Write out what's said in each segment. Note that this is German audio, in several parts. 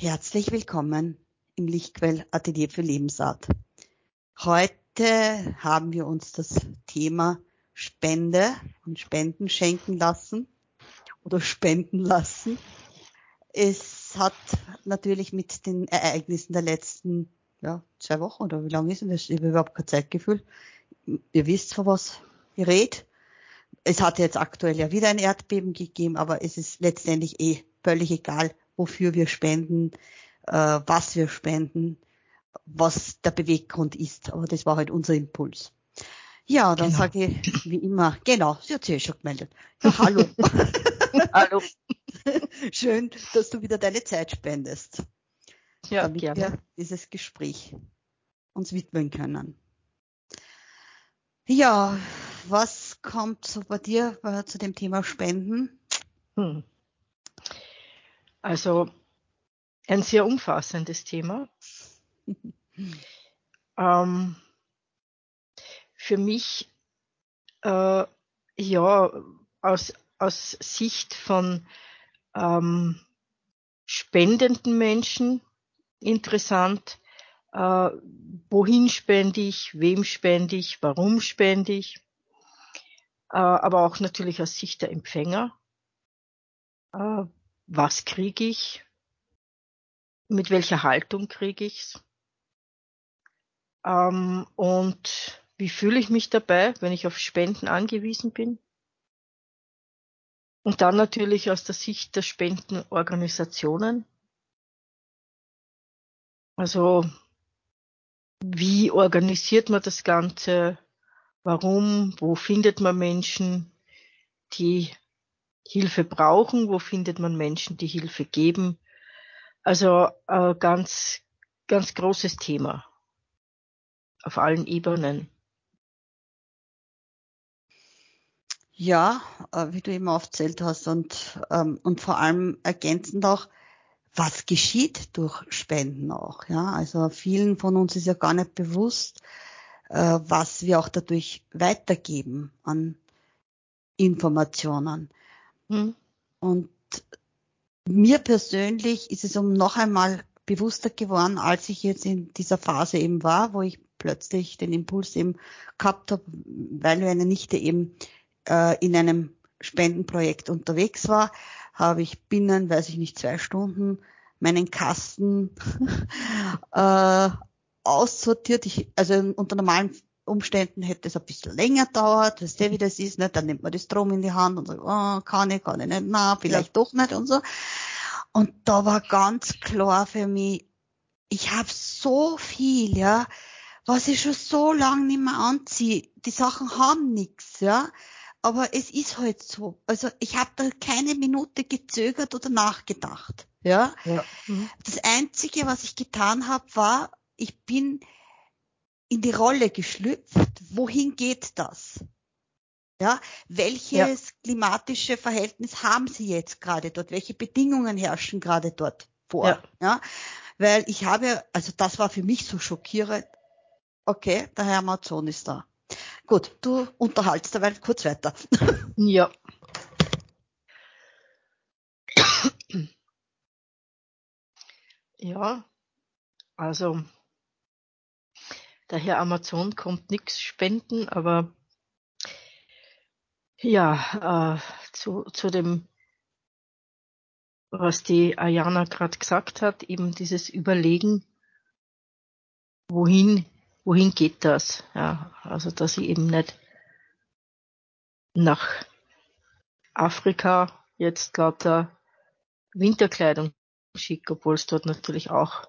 Herzlich willkommen im Lichtquell Atelier für Lebensart. Heute haben wir uns das Thema Spende und Spenden schenken lassen oder spenden lassen. Es hat natürlich mit den Ereignissen der letzten ja, zwei Wochen oder wie lange ist es? Ich habe überhaupt kein Zeitgefühl. Ihr wisst, von was ich rede. Es hat jetzt aktuell ja wieder ein Erdbeben gegeben, aber es ist letztendlich eh völlig egal, wofür wir spenden, äh, was wir spenden, was der Beweggrund ist. Aber das war halt unser Impuls. Ja, dann genau. sage ich wie immer, genau, sie hat sich ja schon gemeldet. Ja, hallo. hallo. Schön, dass du wieder deine Zeit spendest. Ja, damit gerne. wir dieses Gespräch uns widmen können. Ja, was kommt so bei dir äh, zu dem Thema Spenden? Hm. Also ein sehr umfassendes Thema. ähm, für mich, äh, ja, aus, aus Sicht von ähm, spendenden Menschen interessant, äh, wohin spende ich, wem spende ich, warum spende ich, äh, aber auch natürlich aus Sicht der Empfänger. Äh, was kriege ich, mit welcher Haltung kriege ich's ähm, und wie fühle ich mich dabei, wenn ich auf Spenden angewiesen bin. Und dann natürlich aus der Sicht der Spendenorganisationen. Also wie organisiert man das Ganze? Warum? Wo findet man Menschen, die Hilfe brauchen, wo findet man Menschen, die Hilfe geben. Also äh, ganz, ganz großes Thema auf allen Ebenen. Ja, äh, wie du eben aufzählt hast und, ähm, und vor allem ergänzend auch, was geschieht durch Spenden auch. Ja, also vielen von uns ist ja gar nicht bewusst, äh, was wir auch dadurch weitergeben an Informationen. Mhm. Und mir persönlich ist es um noch einmal bewusster geworden, als ich jetzt in dieser Phase eben war, wo ich plötzlich den Impuls eben gehabt habe, weil meine Nichte eben äh, in einem Spendenprojekt unterwegs war, habe ich binnen, weiß ich nicht, zwei Stunden meinen Kasten äh, aussortiert. Ich, also unter normalen Umständen hätte es ein bisschen länger dauert, weißt du, wie das ist, ne? dann nimmt man das Strom in die Hand und sagt, oh, kann ich, kann ich nicht, na, vielleicht ja. doch nicht und so. Und da war ganz klar für mich, ich habe so viel, ja, was ich schon so lange nicht mehr anziehe. Die Sachen haben nichts, ja. Aber es ist halt so. Also ich habe da keine Minute gezögert oder nachgedacht. Ja. ja. Mhm. Das Einzige, was ich getan habe, war, ich bin in die Rolle geschlüpft. Wohin geht das? Ja, welches ja. klimatische Verhältnis haben Sie jetzt gerade dort? Welche Bedingungen herrschen gerade dort vor? Ja. ja, weil ich habe, also das war für mich so schockierend. Okay, der Herr Amazon ist da. Gut, du unterhaltst dabei kurz weiter. Ja. Ja, also der Herr Amazon kommt nichts spenden, aber ja, äh, zu, zu dem, was die Ayana gerade gesagt hat, eben dieses Überlegen, wohin, wohin geht das? Ja, also dass ich eben nicht nach Afrika jetzt lauter Winterkleidung schicke, obwohl es dort natürlich auch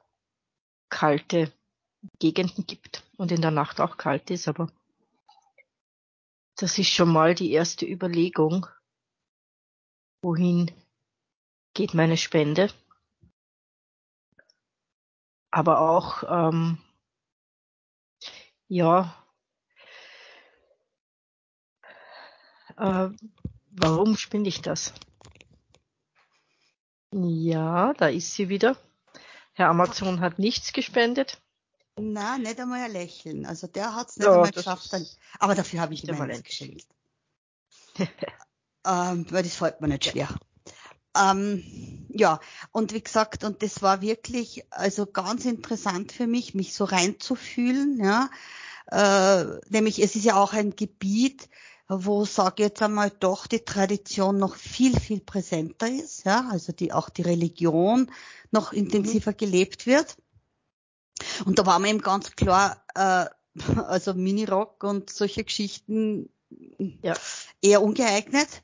kalte Gegenden gibt und in der Nacht auch kalt ist, aber das ist schon mal die erste Überlegung, wohin geht meine Spende. Aber auch, ähm, ja, äh, warum spende ich das? Ja, da ist sie wieder. Herr Amazon hat nichts gespendet. Na, nicht einmal ein Lächeln. Also der hat es nicht ja, einmal geschafft. Dann, aber dafür habe ich ihm eins geschenkt. ähm, weil das fällt mir nicht schwer. Ähm, ja, Und wie gesagt, und das war wirklich also ganz interessant für mich, mich so reinzufühlen, ja. Äh, nämlich es ist ja auch ein Gebiet, wo sage jetzt einmal doch die Tradition noch viel viel präsenter ist, ja, also die auch die Religion noch intensiver mhm. gelebt wird. Und da war mir eben ganz klar, äh, also Minirock und solche Geschichten ja. eher ungeeignet.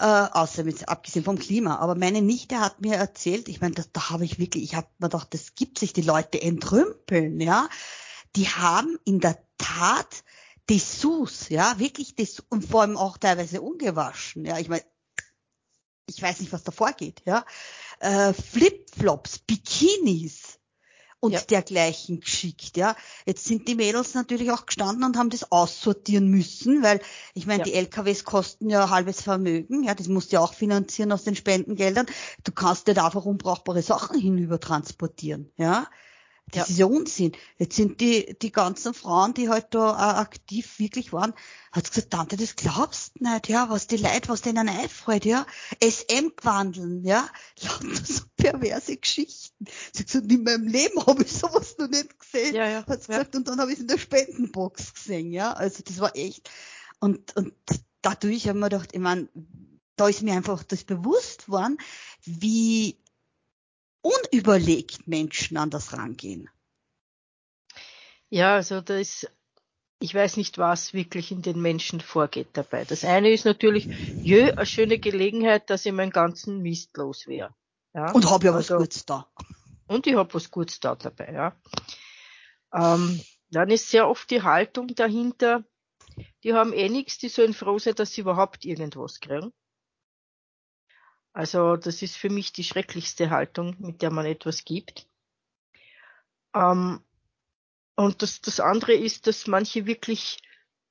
Äh, außer mit, abgesehen vom Klima. Aber meine Nichte hat mir erzählt, ich meine, das, da habe ich wirklich, ich habe mir gedacht, das gibt sich, die Leute entrümpeln, ja. Die haben in der Tat Dessous, ja, wirklich Dessous, und vor allem auch teilweise ungewaschen, ja. Ich meine, ich weiß nicht, was da vorgeht, ja. Äh, Flipflops, Bikinis, und ja. dergleichen geschickt. Ja, jetzt sind die Mädels natürlich auch gestanden und haben das aussortieren müssen, weil ich meine, ja. die LKWs kosten ja halbes Vermögen. Ja, das musst du ja auch finanzieren aus den Spendengeldern. Du kannst nicht einfach unbrauchbare Sachen hinüber transportieren. Ja, das ja. ist ja Unsinn. Jetzt sind die, die ganzen Frauen, die halt da äh, aktiv wirklich waren, hat gesagt, Tante, das glaubst nicht, ja, was die Leute, was denen einfällt, ja. SM gewandeln, ja. Lauter so perverse Geschichten. Sie hat gesagt, in meinem Leben habe ich sowas noch nicht gesehen. Ja, ja, hat sie gesagt, und dann habe ich es in der Spendenbox gesehen, ja. Also das war echt. Und, und dadurch haben wir gedacht, ich meine, da ist mir einfach das bewusst worden, wie unüberlegt Menschen an das rangehen. Ja, also da ist, ich weiß nicht, was wirklich in den Menschen vorgeht dabei. Das eine ist natürlich, jö, eine schöne Gelegenheit, dass ich meinen ganzen Mist los wäre. Ja? Und habe ja was also, Gutes da. Und ich habe was Gutes da dabei, ja. Ähm, dann ist sehr oft die Haltung dahinter, die haben eh nichts, die sollen froh sein, dass sie überhaupt irgendwas kriegen. Also das ist für mich die schrecklichste Haltung, mit der man etwas gibt. Ähm, und das, das andere ist, dass manche wirklich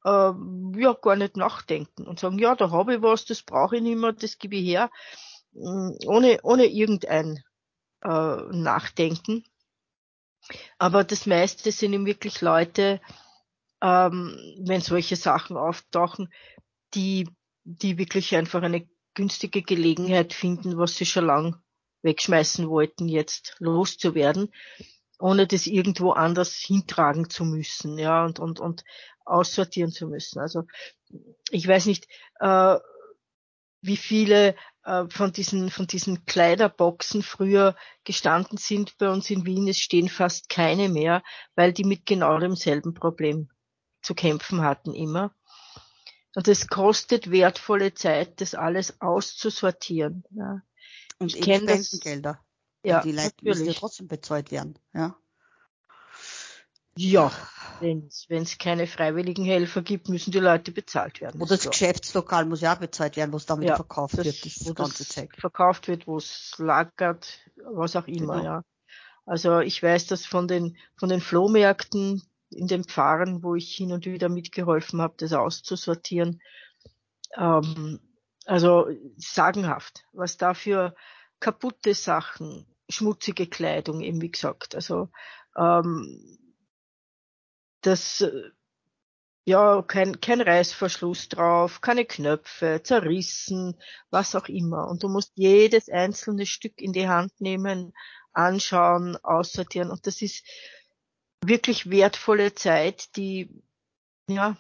äh, ja gar nicht nachdenken und sagen, ja, da habe ich was, das brauche ich nicht mehr, das gebe ich her, mm, ohne, ohne irgendein äh, Nachdenken. Aber das meiste sind eben wirklich Leute, ähm, wenn solche Sachen auftauchen, die, die wirklich einfach eine günstige Gelegenheit finden, was sie schon lang wegschmeißen wollten, jetzt loszuwerden, ohne das irgendwo anders hintragen zu müssen, ja, und, und, und aussortieren zu müssen. Also ich weiß nicht, äh, wie viele äh, von diesen von diesen Kleiderboxen früher gestanden sind bei uns in Wien. Es stehen fast keine mehr, weil die mit genau demselben Problem zu kämpfen hatten immer. Und es kostet wertvolle Zeit, das alles auszusortieren. Ja. Und ich eben Spendengelder. Ja, die Leute müssen ja trotzdem bezahlt werden. Ja. Ja, wenn es keine freiwilligen Helfer gibt, müssen die Leute bezahlt werden. Oder das so. Geschäftslokal muss ja auch bezahlt werden, was damit ja, verkauft das, wird, das ganze Zeug. Verkauft wird, wo es lagert, was auch immer, genau. ja. Also ich weiß, dass von den von den Flohmärkten in den Pfarren, wo ich hin und wieder mitgeholfen habe, das auszusortieren. Ähm, also sagenhaft, was da für kaputte Sachen, schmutzige Kleidung, eben wie gesagt. Also ähm, das ja kein, kein Reißverschluss drauf, keine Knöpfe, zerrissen, was auch immer. Und du musst jedes einzelne Stück in die Hand nehmen, anschauen, aussortieren. Und das ist wirklich wertvolle Zeit, die, ja,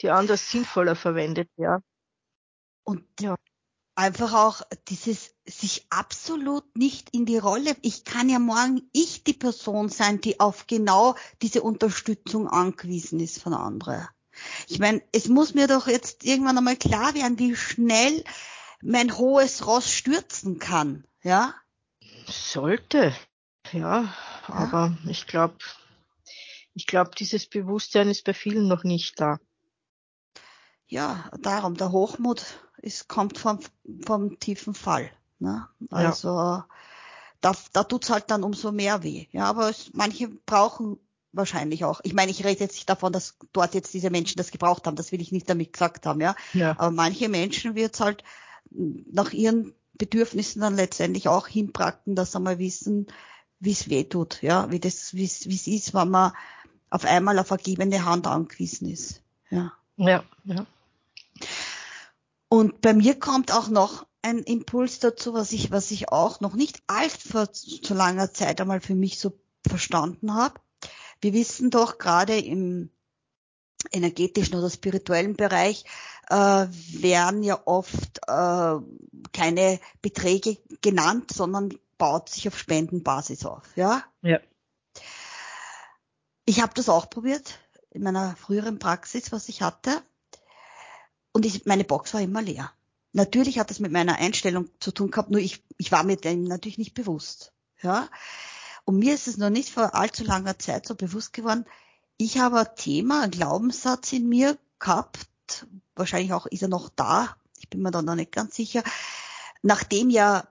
die anders sinnvoller verwendet, ja. Und ja. einfach auch dieses sich absolut nicht in die Rolle, ich kann ja morgen ich die Person sein, die auf genau diese Unterstützung angewiesen ist von anderen. Ich meine, es muss mir doch jetzt irgendwann einmal klar werden, wie schnell mein hohes Ross stürzen kann, ja? Sollte, ja, ja. aber ich glaube, ich glaube, dieses Bewusstsein ist bei vielen noch nicht da. Ja, darum, der Hochmut ist, kommt vom, vom tiefen Fall. Ne? Also ja. da, da tut's halt dann umso mehr weh. Ja, aber es, manche brauchen wahrscheinlich auch. Ich meine, ich rede jetzt nicht davon, dass dort jetzt diese Menschen das gebraucht haben, das will ich nicht damit gesagt haben, ja. ja. Aber manche Menschen wird's halt nach ihren Bedürfnissen dann letztendlich auch hinbracken, dass sie mal wissen, wie es weh tut, ja, wie das, wie es ist, wenn man auf einmal auf vergebene Hand angewiesen ist. Ja. Ja, ja. Und bei mir kommt auch noch ein Impuls dazu, was ich, was ich auch noch nicht allzu zu langer Zeit einmal für mich so verstanden habe. Wir wissen doch gerade im energetischen oder spirituellen Bereich äh, werden ja oft äh, keine Beträge genannt, sondern baut sich auf Spendenbasis auf. Ja. Ja. Ich habe das auch probiert in meiner früheren Praxis, was ich hatte, und ich, meine Box war immer leer. Natürlich hat das mit meiner Einstellung zu tun gehabt, nur ich, ich war mir dem natürlich nicht bewusst. Ja. Und mir ist es noch nicht vor allzu langer Zeit so bewusst geworden, ich habe ein Thema, ein Glaubenssatz in mir gehabt, wahrscheinlich auch ist er noch da, ich bin mir da noch nicht ganz sicher, nachdem ja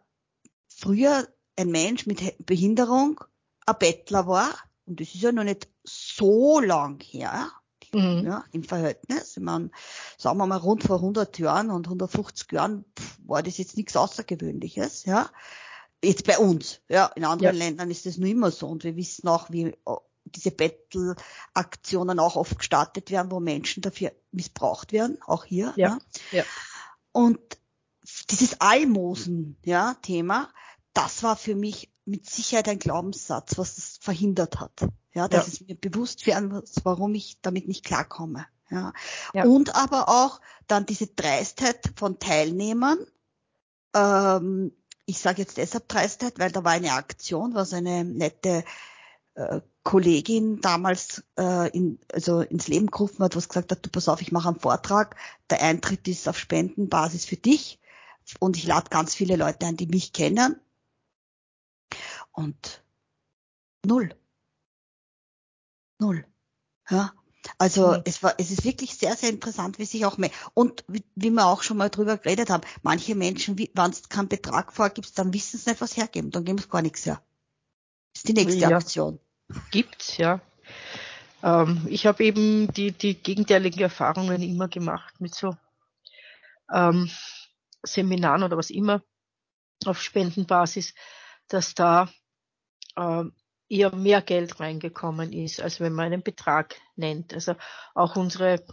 früher ein Mensch mit Behinderung ein Bettler war, und das ist ja noch nicht so lang her, mhm. ja, im Verhältnis. Ich meine, sagen wir mal rund vor 100 Jahren und 150 Jahren pff, war das jetzt nichts Außergewöhnliches, ja. Jetzt bei uns, ja. In anderen ja. Ländern ist das nur immer so und wir wissen auch, wie diese Bettelaktionen auch oft gestartet werden, wo Menschen dafür missbraucht werden, auch hier. Ja. ja. ja. Und dieses Almosen, ja, Thema, das war für mich mit Sicherheit ein Glaubenssatz, was das verhindert hat. Ja, dass ja. es mir bewusst werden warum ich damit nicht klarkomme. Ja. ja. Und aber auch dann diese Dreistheit von Teilnehmern. Ähm, ich sage jetzt deshalb Dreistheit, weil da war eine Aktion, was eine nette äh, Kollegin damals äh, in, also ins Leben gerufen hat, was gesagt hat, du pass auf, ich mache einen Vortrag, der Eintritt ist auf Spendenbasis für dich und ich lade ganz viele Leute ein, die mich kennen und null. Null. Ja. Also mhm. es war, es ist wirklich sehr, sehr interessant, wie sich auch mehr und wie, wie wir auch schon mal drüber geredet haben, manche Menschen, wenn es keinen Betrag vorgibst, dann wissen sie nicht, was hergeben, dann geben sie gar nichts her. Das ist die nächste ja. Aktion. Gibt's, ja. Ähm, ich habe eben die, die gegenteiligen Erfahrungen immer gemacht mit so ähm, Seminaren oder was immer auf Spendenbasis, dass da äh, eher mehr Geld reingekommen ist, als wenn man einen Betrag nennt. Also auch unsere,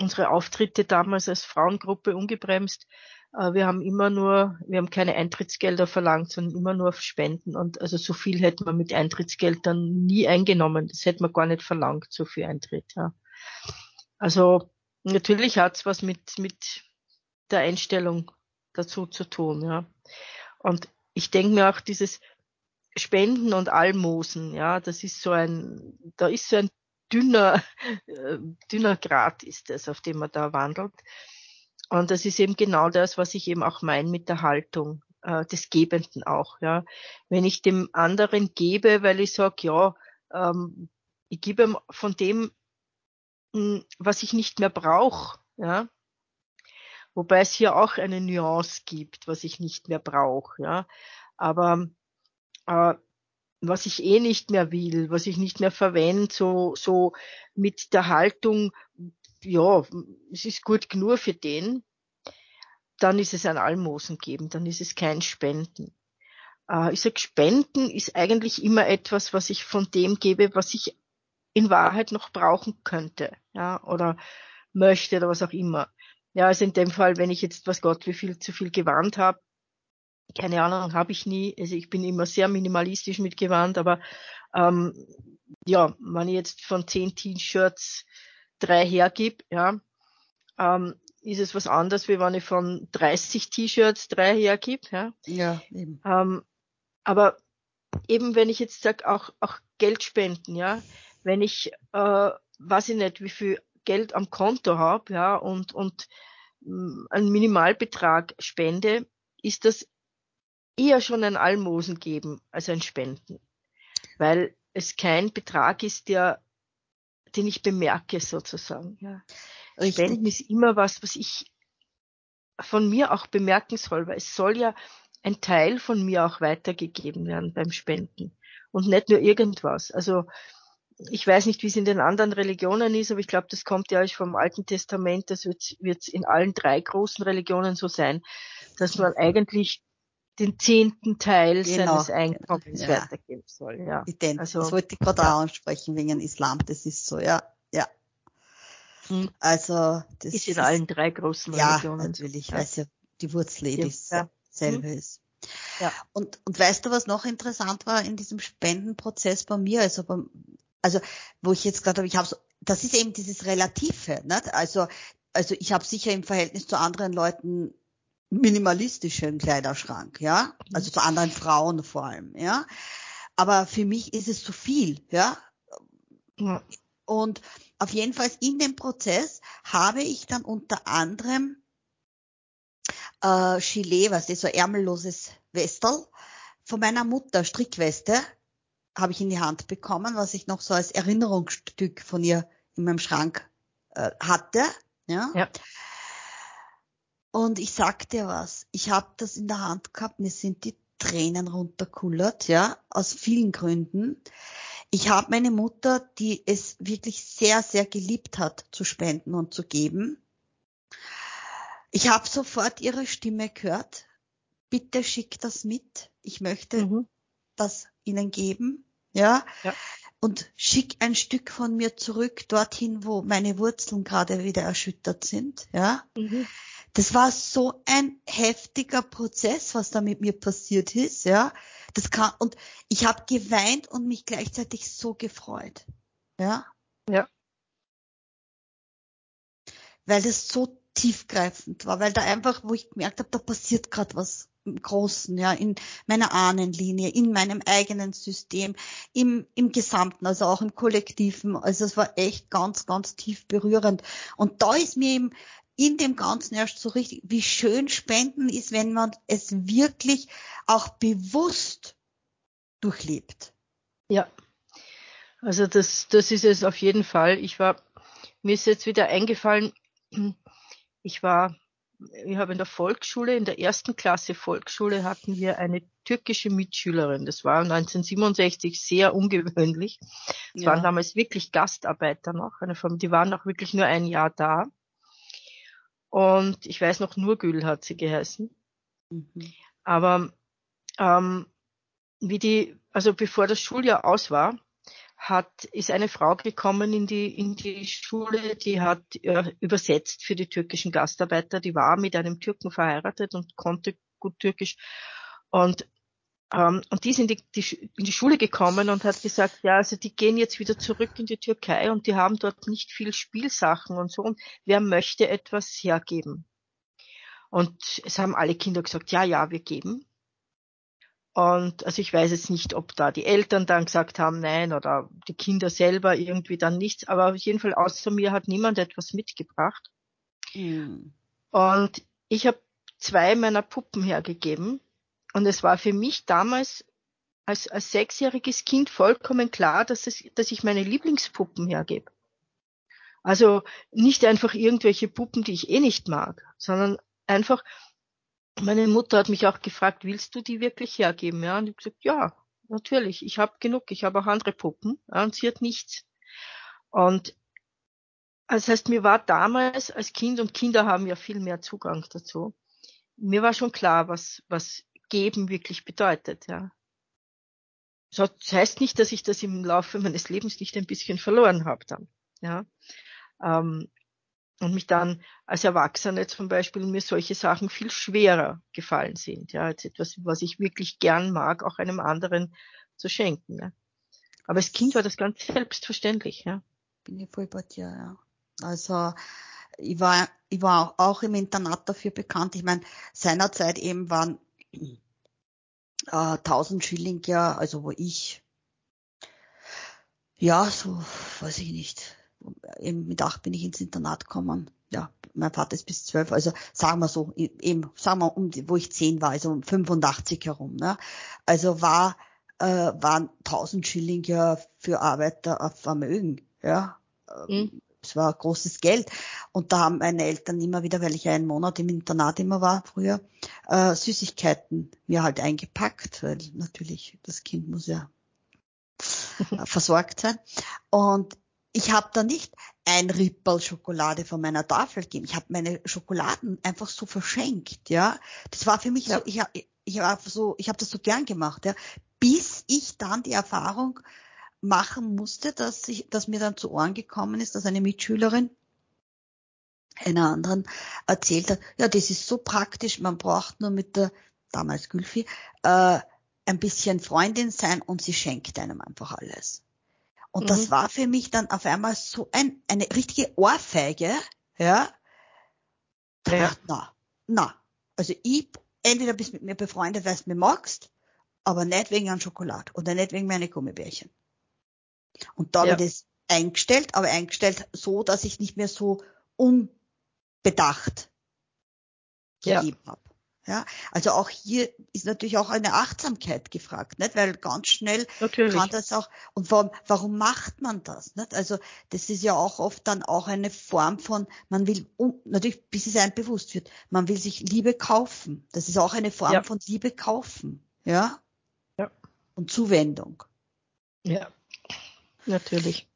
unsere Auftritte damals als Frauengruppe ungebremst, äh, wir haben immer nur, wir haben keine Eintrittsgelder verlangt, sondern immer nur auf Spenden. Und also so viel hätte man mit Eintrittsgeld dann nie eingenommen. Das hätte man gar nicht verlangt, so viel Eintritt. Ja. Also natürlich hat's was mit, mit der Einstellung dazu zu tun. Ja. Und ich denke mir auch dieses Spenden und Almosen, ja, das ist so ein, da ist so ein dünner, äh, dünner Grat ist es, auf dem man da wandelt. Und das ist eben genau das, was ich eben auch meine mit der Haltung äh, des Gebenden auch. Ja, wenn ich dem anderen gebe, weil ich sage, ja, ähm, ich gebe von dem, hm, was ich nicht mehr brauche, ja, wobei es hier auch eine Nuance gibt, was ich nicht mehr brauche, ja, aber äh, was ich eh nicht mehr will, was ich nicht mehr verwende, so, so mit der Haltung, ja, es ist gut genug für den, dann ist es ein Almosen geben, dann ist es kein Spenden. Äh, ich sage, Spenden ist eigentlich immer etwas, was ich von dem gebe, was ich in Wahrheit noch brauchen könnte, ja, oder möchte oder was auch immer. Ja, also in dem Fall, wenn ich jetzt, was Gott, wie viel zu viel gewarnt habe, keine Ahnung, habe ich nie. Also ich bin immer sehr minimalistisch mit Gewand, aber ähm, ja, wenn ich jetzt von zehn T-Shirts drei hergib, ja, ähm, ist es was anderes, wie wenn ich von 30 T-Shirts drei hergib. Ja, ja eben. Ähm, aber eben wenn ich jetzt sage, auch, auch Geld spenden, ja, wenn ich, äh, weiß ich nicht, wie viel Geld am Konto habe, ja, und, und mh, mm, einen Minimalbetrag spende, ist das eher schon ein Almosen geben als ein Spenden. Weil es kein Betrag ist, der den ich bemerke sozusagen. Ja. Richtig. Spenden ist immer was, was ich von mir auch bemerken soll, weil es soll ja ein Teil von mir auch weitergegeben werden beim Spenden und nicht nur irgendwas. Also ich weiß nicht, wie es in den anderen Religionen ist, aber ich glaube, das kommt ja vom Alten Testament, das wird es in allen drei großen Religionen so sein, dass man eigentlich den zehnten Teil genau. seines Einkommens ja. weitergeben soll. Ja. Ident. Also, das wollte ich gerade ja. auch ansprechen wegen Islam. Das ist so, ja, ja. Hm. Also das ist in allen drei großen Religionen. Ja, natürlich, ja. weil ja die Wurzel eh Ja. dieselbe Mhm. ist. Ja. Und, und weißt du, was noch interessant war in diesem Spendenprozess bei mir? Also, beim, also wo ich jetzt gerade habe, ich habe so, das ist eben dieses Relative. Nicht? Also, also ich habe sicher im Verhältnis zu anderen Leuten minimalistischen Kleiderschrank, ja, also zu anderen Frauen vor allem, ja. Aber für mich ist es zu viel, ja. Ja. Und auf jeden Fall in dem Prozess habe ich dann unter anderem äh, Gilet, was ist so ärmelloses Westel von meiner Mutter, Strickweste, habe ich in die Hand bekommen, was ich noch so als Erinnerungsstück von ihr in meinem Schrank äh, hatte. Ja. Ja. Und ich sag dir was, ich habe das in der Hand gehabt, mir sind die Tränen runterkullert, ja, aus vielen Gründen. Ich habe meine Mutter, die es wirklich sehr, sehr geliebt hat, zu spenden und zu geben. Ich habe sofort ihre Stimme gehört. Bitte schick das mit. Ich möchte Mhm. das ihnen geben, ja. Ja. Und schick ein Stück von mir zurück dorthin, wo meine Wurzeln gerade wieder erschüttert sind, ja. Mhm. Das war so ein heftiger Prozess, was da mit mir passiert ist, ja. Das kann, und ich habe geweint und mich gleichzeitig so gefreut, ja. Ja. Weil das so tiefgreifend war, weil da einfach, wo ich gemerkt habe, da passiert gerade was im Großen, ja, in meiner Ahnenlinie, in meinem eigenen System, im, im Gesamten, also auch im Kollektiven. Also es war echt ganz, ganz tief berührend. Und da ist mir eben in dem Ganzen erst so richtig, wie schön Spenden ist, wenn man es wirklich auch bewusst durchlebt. Ja. Also das, das ist es auf jeden Fall. Ich war, mir ist jetzt wieder eingefallen, ich war, ich habe in der Volksschule, in der ersten Klasse Volksschule hatten wir eine türkische Mitschülerin. Das war 1967 sehr ungewöhnlich. Es Ja. waren damals wirklich Gastarbeiter noch, die waren auch wirklich nur ein Jahr da. Und ich weiß noch, Nurgül hat sie geheißen. Mhm. Aber ähm, wie die, also bevor das Schuljahr aus war, hat, ist eine Frau gekommen in die, in die Schule, die hat äh, übersetzt für die türkischen Gastarbeiter, die war mit einem Türken verheiratet und konnte gut Türkisch. Und, ähm, und die sind in die, die, in die Schule gekommen und hat gesagt, ja, also die gehen jetzt wieder zurück in die Türkei und die haben dort nicht viel Spielsachen und so. Und wer möchte etwas hergeben? Und es haben alle Kinder gesagt, ja, ja, wir geben. Und also ich weiß jetzt nicht, ob da die Eltern dann gesagt haben, nein, oder die Kinder selber irgendwie dann nichts, aber auf jeden Fall außer mir hat niemand etwas mitgebracht. Mhm. Und ich habe zwei meiner Puppen hergegeben. Und es war für mich damals als, als sechsjähriges Kind vollkommen klar, dass, es, dass ich meine Lieblingspuppen hergebe. Also nicht einfach irgendwelche Puppen, die ich eh nicht mag, sondern einfach, meine Mutter hat mich auch gefragt, willst du die wirklich hergeben? Ja, und ich habe gesagt, ja, natürlich, ich habe genug, ich habe auch andere Puppen ja, und sie hat nichts. Und das heißt, mir war damals als Kind, und Kinder haben ja viel mehr Zugang dazu, mir war schon klar, was, was geben wirklich bedeutet, ja. Das heißt nicht, dass ich das im Laufe meines Lebens nicht ein bisschen verloren habe dann, ja. Ähm, und mich dann als Erwachsene zum Beispiel mir solche Sachen viel schwerer gefallen sind, ja, als etwas, was ich wirklich gern mag, auch einem anderen zu schenken, ja. Aber als Kind war das ganz selbstverständlich, ja. Bin ich voll bei dir, ja. Also ich war, ich war auch im Internat dafür bekannt. Ich meine, seinerzeit eben waren äh, 1000 Schilling ja, also wo ich ja, so, weiß ich nicht. Eben mit acht bin ich ins Internat gekommen. Ja, mein Vater ist bis zwölf, also sagen wir so, eben, sagen wir um, wo ich zehn war, also um 85 herum. Ne? Also war, äh, waren 1000 Schilling ja für Arbeiter auf Vermögen. Ja, Mhm. Es war großes Geld. Und da haben meine Eltern immer wieder, weil ich einen Monat im Internat immer war früher, äh, Süßigkeiten mir halt eingepackt, weil natürlich das Kind muss ja versorgt sein. Und ich habe da nicht ein Ripperl Schokolade von meiner Tafel gegeben. Ich habe meine Schokoladen einfach so verschenkt, ja. Das war für mich Ja. so, ich, ich war so, ich habe das so gern gemacht, ja, bis ich dann die Erfahrung machen musste, dass ich, dass mir dann zu Ohren gekommen ist, dass eine Mitschülerin einer anderen erzählt hat, ja, das ist so praktisch, man braucht nur mit der, damals Gülfi, äh, ein bisschen Freundin sein und sie schenkt einem einfach alles. Und mhm. das war für mich dann auf einmal so ein, eine richtige Ohrfeige, ja. ja. Ach, na, na. Also ich, entweder bist mit mir befreundet, weil du mir magst, aber nicht wegen einem Schokolade oder nicht wegen meiner Gummibärchen. Und da ja. habe ich das eingestellt, aber eingestellt so, dass ich nicht mehr so unbedacht gegeben ja. habe. Ja, also auch hier ist natürlich auch eine Achtsamkeit gefragt, nicht? Weil ganz schnell natürlich. kann das auch, und warum, warum macht man das, nicht? Also, das ist ja auch oft dann auch eine Form von, man will, natürlich, bis es einem bewusst wird, man will sich Liebe kaufen. Das ist auch eine Form ja. von Liebe kaufen, ja? Ja. Und Zuwendung. Ja. Natürlich.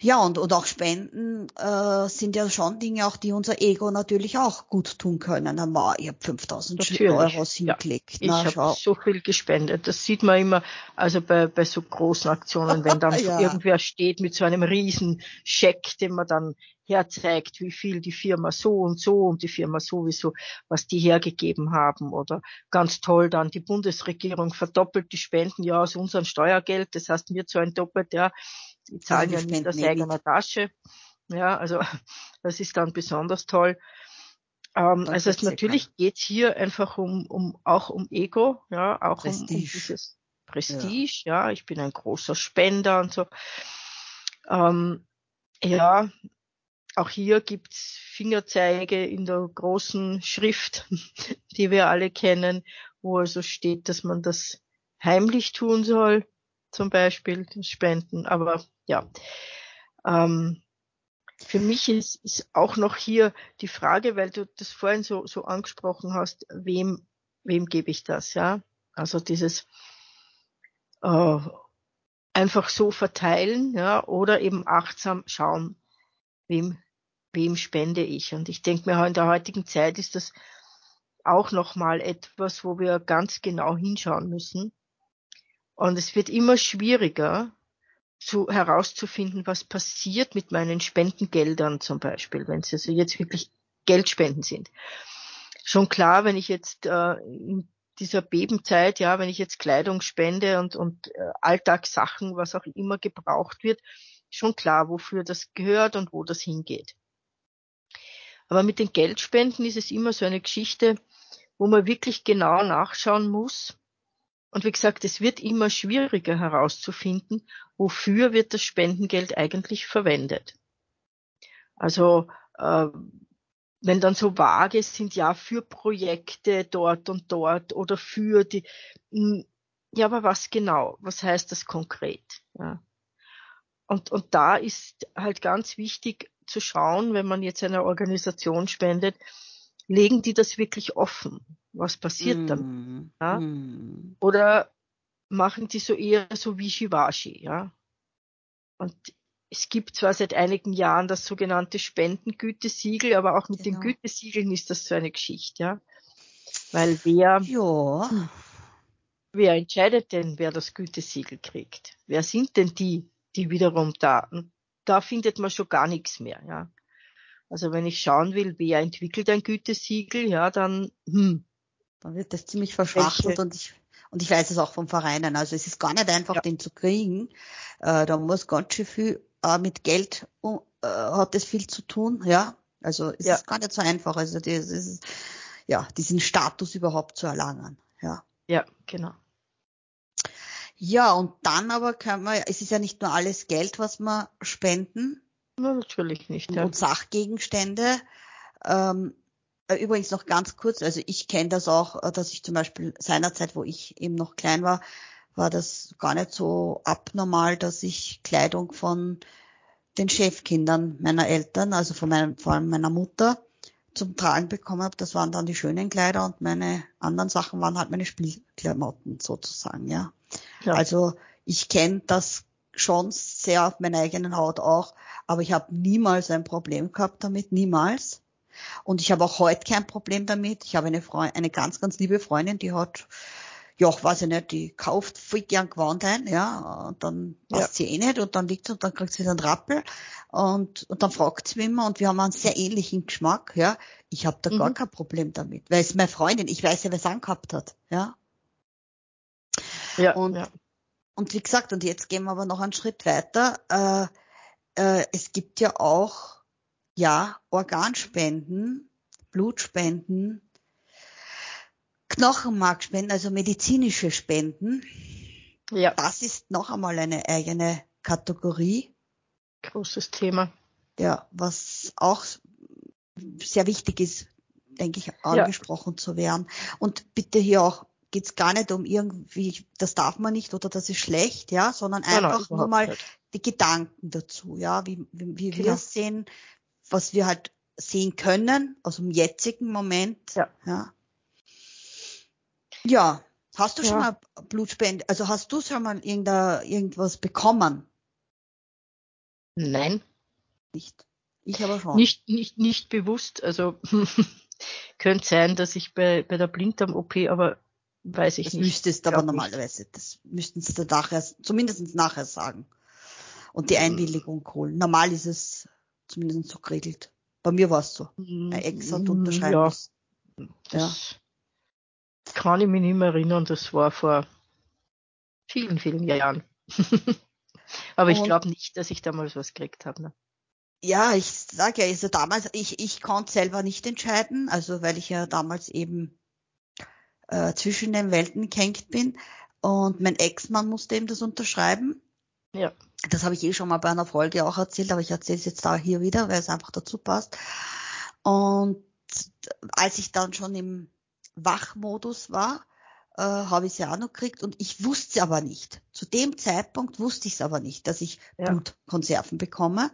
Ja, und, und auch Spenden äh, sind ja schon Dinge, auch die unser Ego natürlich auch gut tun können. Na, ich habe 5000 natürlich. Euro hingelegt. Ja, ich habe so viel gespendet. Das sieht man immer, also bei, bei so großen Aktionen, wenn dann ja. irgendwer steht mit so einem riesen Scheck, den man dann herzeigt, wie viel die Firma so und so und die Firma sowieso, was die hergegeben haben. Oder ganz toll dann, die Bundesregierung verdoppelt die Spenden ja aus unserem Steuergeld. Das heißt, wir zahlen doppelt, ja die zahlen ja nicht aus eigener Tasche. Ja, also das ist dann besonders toll. Ähm, also es natürlich geht's hier einfach um, um auch um Ego, ja, auch um, um, dieses Prestige, ja. ja. ich bin ein großer Spender und so. Ähm, ja, auch hier gibt's Fingerzeige in der großen Schrift, die wir alle kennen, wo also steht, dass man das heimlich tun soll, zum Beispiel Spenden. Aber ja. Ähm, für mich ist, ist auch noch hier die Frage, weil du das vorhin so, so angesprochen hast, wem, wem gebe ich das, ja? Also dieses äh, einfach so verteilen, ja, oder eben achtsam schauen, wem, wem spende ich. Und ich denke mir, in der heutigen Zeit ist das auch nochmal etwas, wo wir ganz genau hinschauen müssen. Und es wird immer schwieriger, zu, herauszufinden, was passiert mit meinen Spendengeldern zum Beispiel, wenn es also jetzt wirklich Geldspenden sind. Schon klar, wenn ich jetzt äh, in dieser Bebenzeit, ja, wenn ich jetzt Kleidung spende und, und äh, Alltagssachen, was auch immer gebraucht wird, schon klar, wofür das gehört und wo das hingeht. Aber mit den Geldspenden ist es immer so eine Geschichte, wo man wirklich genau nachschauen muss, und wie gesagt, es wird immer schwieriger herauszufinden, wofür wird das Spendengeld eigentlich verwendet. Also äh, wenn dann so vage sind, ja, für Projekte dort und dort oder für die, hm, ja, aber was genau? Was heißt das konkret? Ja. Und, und da ist halt ganz wichtig zu schauen, wenn man jetzt einer Organisation spendet, legen die das wirklich offen? Was passiert mm, dann? Ja? Mm. Oder machen die so eher so wie Shivashi, ja? Und es gibt zwar seit einigen Jahren das sogenannte Spendengütesiegel, aber auch mit genau. den Gütesiegeln ist das so eine Geschichte, ja? Weil wer, ja. wer entscheidet denn, wer das Gütesiegel kriegt? Wer sind denn die, die wiederum da? Da findet man schon gar nichts mehr, ja? Also wenn ich schauen will, wer entwickelt ein Gütesiegel, ja, dann, hm. Dann wird das ziemlich verschachtelt und ich, und ich weiß es auch vom Vereinen. Also es ist gar nicht einfach, ja. den zu kriegen. Äh, da muss ganz schön viel, äh, mit Geld uh, hat es viel zu tun, ja. Also es ja. ist gar nicht so einfach. Also das ist, ja, diesen Status überhaupt zu erlangen, ja. Ja, genau. Ja, und dann aber kann man, es ist ja nicht nur alles Geld, was wir spenden, na, natürlich nicht. Ja. Und Sachgegenstände. Ähm, äh, übrigens noch ganz kurz, also ich kenne das auch, äh, dass ich zum Beispiel seinerzeit, wo ich eben noch klein war, war das gar nicht so abnormal, dass ich Kleidung von den Chefkindern meiner Eltern, also von meinem, vor allem meiner Mutter, zum Tragen bekommen habe. Das waren dann die schönen Kleider und meine anderen Sachen waren halt meine Spielklamotten sozusagen, ja. Ja. Also ich kenne das schon sehr auf meiner eigenen Haut auch, aber ich habe niemals ein Problem gehabt damit, niemals. Und ich habe auch heute kein Problem damit. Ich habe eine Freundin, eine ganz, ganz liebe Freundin, die hat ja, weiß ich nicht, die kauft voll gern Gewand ein, ja, und dann passt sie eh nicht und dann liegt sie und dann kriegt sie wieder einen Rappel und, und dann fragt sie mich immer und wir haben einen sehr ähnlichen Geschmack, ja. Ich habe da mhm. gar kein Problem damit, weil es meine Freundin, ich weiß ja, wer es angehabt hat, ja. Ja, und, ja. und wie gesagt, und jetzt gehen wir aber noch einen Schritt weiter. Äh, äh, es gibt ja auch, ja, Organspenden, Blutspenden, Knochenmarkspenden, also medizinische Spenden. Ja. Das ist noch einmal eine eigene Kategorie. Großes Thema. Ja, was auch sehr wichtig ist, denke ich, angesprochen ja. zu werden. Und bitte hier auch geht's gar nicht um irgendwie, das darf man nicht oder das ist schlecht, ja, sondern einfach nur mal nicht. die Gedanken dazu, ja, wie, wie, wie genau. wir sehen, was wir halt sehen können aus dem jetzigen Moment, ja. ja. Ja, hast du ja. schon mal Blutspende, also hast du schon mal irgendwas bekommen? Nein. Nicht. Ich aber schon. Nicht, nicht, nicht bewusst, also könnte sein, dass ich bei, bei der Blinddarm-OP, aber weiß ich das nicht. Müsstest aber normalerweise, nicht. das müssten sie nachher, zumindest nachher sagen. Und die hm. Einwilligung holen. Normal ist es zumindest so geregelt. Bei mir war es so. Ein Ex hat unterschreiben ja, müssen. Ja kann ich mich nicht mehr erinnern, das war vor vielen, vielen Jahren. Aber ich glaube nicht, dass ich damals was gekriegt habe. Ne? Ja, ich sage ja, also damals, ich, ich konnte selber nicht entscheiden, also weil ich ja damals eben äh, zwischen den Welten gehängt bin und mein Ex-Mann musste eben das unterschreiben. Ja. Das habe ich eh schon mal bei einer Folge auch erzählt, aber ich erzähle es jetzt da hier wieder, weil es einfach dazu passt. Und als ich dann schon im Wachmodus war, äh, habe ich sie auch noch gekriegt und ich wusste es aber nicht. Zu dem Zeitpunkt wusste ich es aber nicht, dass ich ja. Blutkonserven bekomme.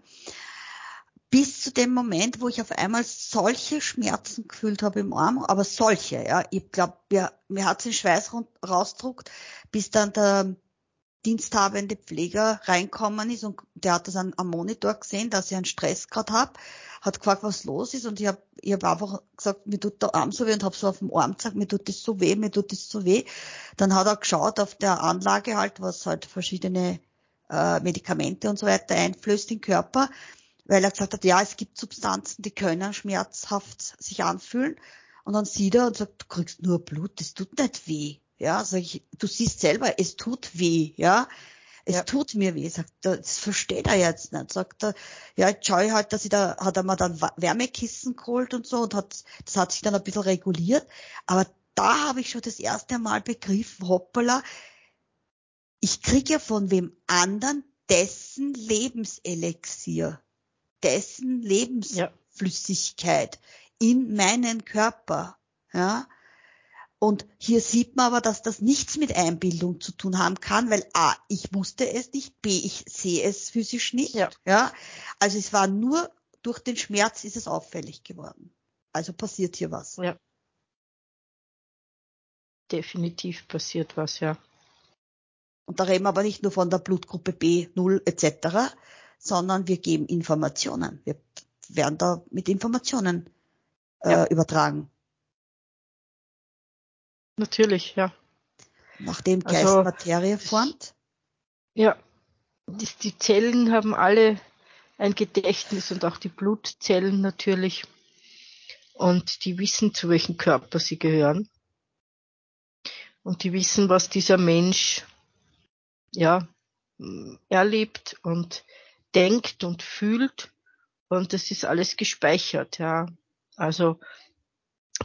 Bis zu dem Moment, wo ich auf einmal solche Schmerzen gefühlt habe im Arm, aber solche, ja. Ich glaube, mir, mir hat den Schweiß rausdruckt, bis dann der diensthabende Pfleger reinkommen ist und der hat das am, am Monitor gesehen, dass ich einen Stress gerade habe, hat gefragt, was los ist und ich habe ich hab einfach gesagt, mir tut der Arm so weh und habe so auf dem Arm gesagt, mir tut das so weh, mir tut das so weh. Dann hat er geschaut auf der Anlage halt, was halt verschiedene äh, Medikamente und so weiter einflößt im Körper, weil er gesagt hat, ja, es gibt Substanzen, die können schmerzhaft sich anfühlen. Und dann sieht er und sagt, du kriegst nur Blut, das tut nicht weh. Ja, sag ich, du siehst selber, es tut weh, ja. Es ja. tut mir weh, sagt er, das versteht er jetzt nicht. Sagt er, ja, jetzt schaue ich halt, dass ich da, hat er mir dann Wärmekissen geholt und so und hat, das hat sich dann ein bisschen reguliert. Aber da habe ich schon das erste Mal begriffen, hoppala, ich kriege ja von wem anderen dessen Lebenselixier, dessen Lebensflüssigkeit ja. in meinen Körper, ja. Und hier sieht man aber, dass das nichts mit Einbildung zu tun haben kann, weil A, ich wusste es nicht, B, ich sehe es physisch nicht. Ja. ja. Also es war nur durch den Schmerz ist es auffällig geworden. Also passiert hier was. Ja. Definitiv passiert was, ja. Und da reden wir aber nicht nur von der Blutgruppe B0 etc., sondern wir geben Informationen. Wir werden da mit Informationen äh, ja. übertragen. Natürlich, ja. Nachdem Geist also, Materie formt? Ja. Die, die Zellen haben alle ein Gedächtnis und auch die Blutzellen natürlich. Und die wissen, zu welchem Körper sie gehören. Und die wissen, was dieser Mensch, ja, erlebt und denkt und fühlt. Und das ist alles gespeichert, ja. Also,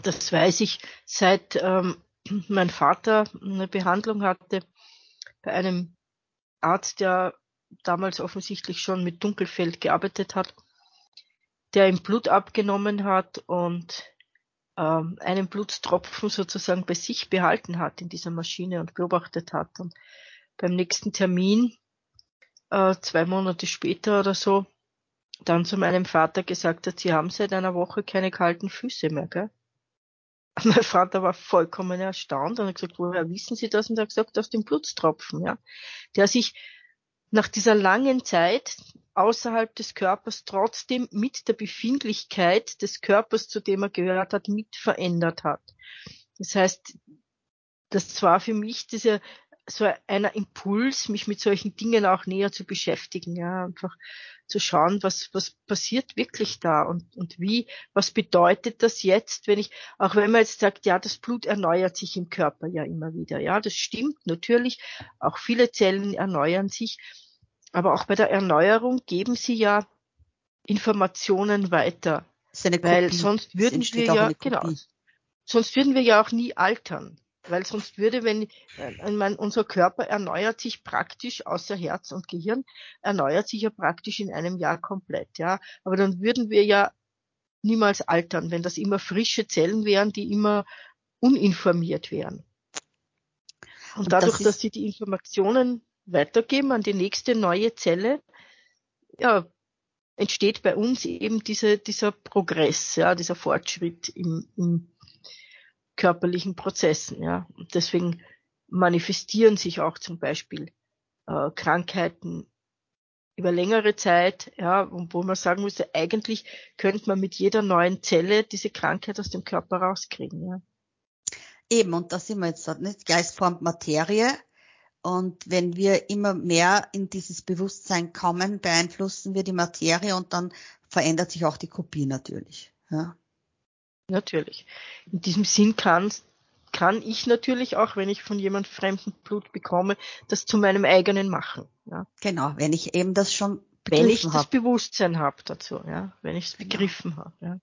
das weiß ich seit ähm, mein Vater eine Behandlung hatte bei einem Arzt, der damals offensichtlich schon mit Dunkelfeld gearbeitet hat, der ihm Blut abgenommen hat und ähm, einen Blutstropfen sozusagen bei sich behalten hat in dieser Maschine und beobachtet hat. Und beim nächsten Termin, äh, zwei Monate später oder so, dann zu meinem Vater gesagt hat, sie haben seit einer Woche keine kalten Füße mehr, gell? Mein Vater war vollkommen erstaunt und hat gesagt, woher wissen Sie das? Und er hat gesagt, aus dem Blutstropfen, ja. Der sich nach dieser langen Zeit außerhalb des Körpers trotzdem mit der Befindlichkeit des Körpers, zu dem er gehört hat, mit verändert hat. Das heißt, das war für mich dieser so einer Impuls, mich mit solchen Dingen auch näher zu beschäftigen, ja, einfach zu schauen, was, was passiert wirklich da und, und wie, was bedeutet das jetzt, wenn ich, auch wenn man jetzt sagt, ja, das Blut erneuert sich im Körper ja immer wieder, ja, das stimmt natürlich, auch viele Zellen erneuern sich, aber auch bei der Erneuerung geben sie ja Informationen weiter, weil sonst würden wir ja, genau, sonst würden wir ja auch nie altern. Weil sonst würde, wenn, äh, ich meine, unser Körper erneuert sich praktisch, außer Herz und Gehirn, erneuert sich ja praktisch in einem Jahr komplett, ja. Aber dann würden wir ja niemals altern, wenn das immer frische Zellen wären, die immer uninformiert wären. Und, und dadurch, das dass sie die Informationen weitergeben an die nächste neue Zelle, ja, entsteht bei uns eben diese, dieser Progress, ja, dieser Fortschritt im, im körperlichen Prozessen. Ja. Und deswegen manifestieren sich auch zum Beispiel äh, Krankheiten über längere Zeit, ja, wo man sagen müsste, eigentlich könnte man mit jeder neuen Zelle diese Krankheit aus dem Körper rauskriegen. Ja. Eben, und da sind wir jetzt nicht. Geist formt Materie. Und wenn wir immer mehr in dieses Bewusstsein kommen, beeinflussen wir die Materie und dann verändert sich auch die Kopie natürlich. Ja. Natürlich. In diesem Sinn kann, kann ich natürlich auch, wenn ich von jemand fremden Blut bekomme, das zu meinem eigenen machen. Ja. Genau, wenn ich eben das schon begriffen Wenn ich hab. das Bewusstsein habe dazu, ja, wenn ich es genau. begriffen genau. habe. Ja.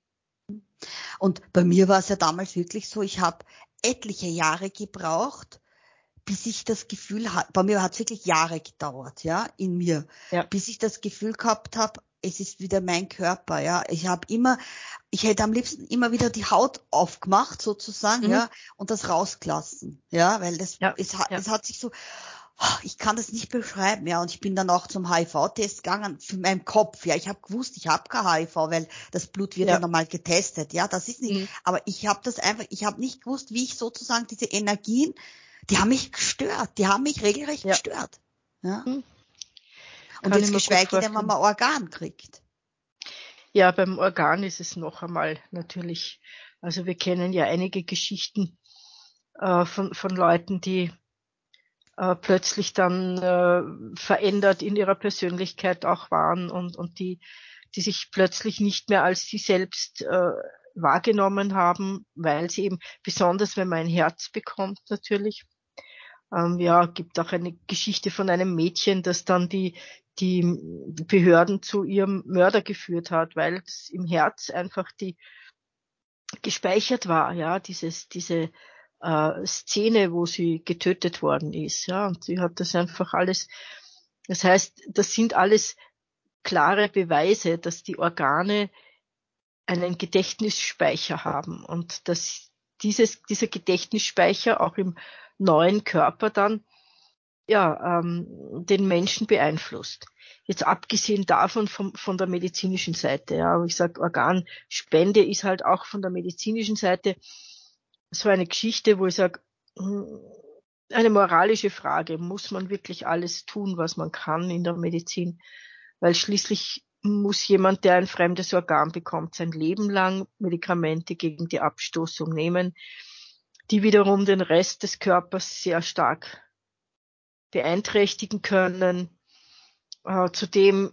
Und bei mir war es ja damals wirklich so, ich habe etliche Jahre gebraucht, bis ich das Gefühl hatte, bei mir hat es wirklich Jahre gedauert, ja, in mir, ja. bis ich das Gefühl gehabt habe, es ist wieder mein Körper, ja. Ich habe immer, ich hätte am liebsten immer wieder die Haut aufgemacht sozusagen, mhm. ja, und das rausgelassen, ja, weil das, ja, es, ja. es hat sich so, ich kann das nicht beschreiben, ja, und ich bin dann auch zum HIV-Test gegangen für meinen Kopf, ja, ich habe gewusst, ich habe kein HIV, weil das Blut wird ja, ja normal getestet, ja, das ist nicht, mhm. aber ich habe das einfach, ich habe nicht gewusst, wie ich sozusagen diese Energien, die haben mich gestört, die haben mich regelrecht ja. gestört, ja. Mhm. Und jetzt geschweige denn, wenn man Organ kriegt. Ja, beim Organ ist es noch einmal natürlich, also wir kennen ja einige Geschichten äh, von, von Leuten, die äh, plötzlich dann äh, verändert in ihrer Persönlichkeit auch waren und, und die, die sich plötzlich nicht mehr als sie selbst äh, wahrgenommen haben, weil sie eben, besonders wenn man ein Herz bekommt natürlich, ähm, ja, gibt auch eine Geschichte von einem Mädchen, das dann die, die Behörden zu ihrem Mörder geführt hat, weil es im Herz einfach die gespeichert war, ja, dieses, diese äh, Szene, wo sie getötet worden ist, ja, und sie hat das einfach alles, das heißt, das sind alles klare Beweise, dass die Organe einen Gedächtnisspeicher haben und dass dieses, dieser Gedächtnisspeicher auch im neuen Körper dann ja, ähm, den Menschen beeinflusst. Jetzt abgesehen davon vom, von der medizinischen Seite, ja, aber ich sage, Organspende ist halt auch von der medizinischen Seite so eine Geschichte, wo ich sage, hm, eine moralische Frage, muss man wirklich alles tun, was man kann in der Medizin? Weil schließlich muss jemand, der ein fremdes Organ bekommt, sein Leben lang Medikamente gegen die Abstoßung nehmen, die wiederum den Rest des Körpers sehr stark beeinträchtigen können. Äh, zudem,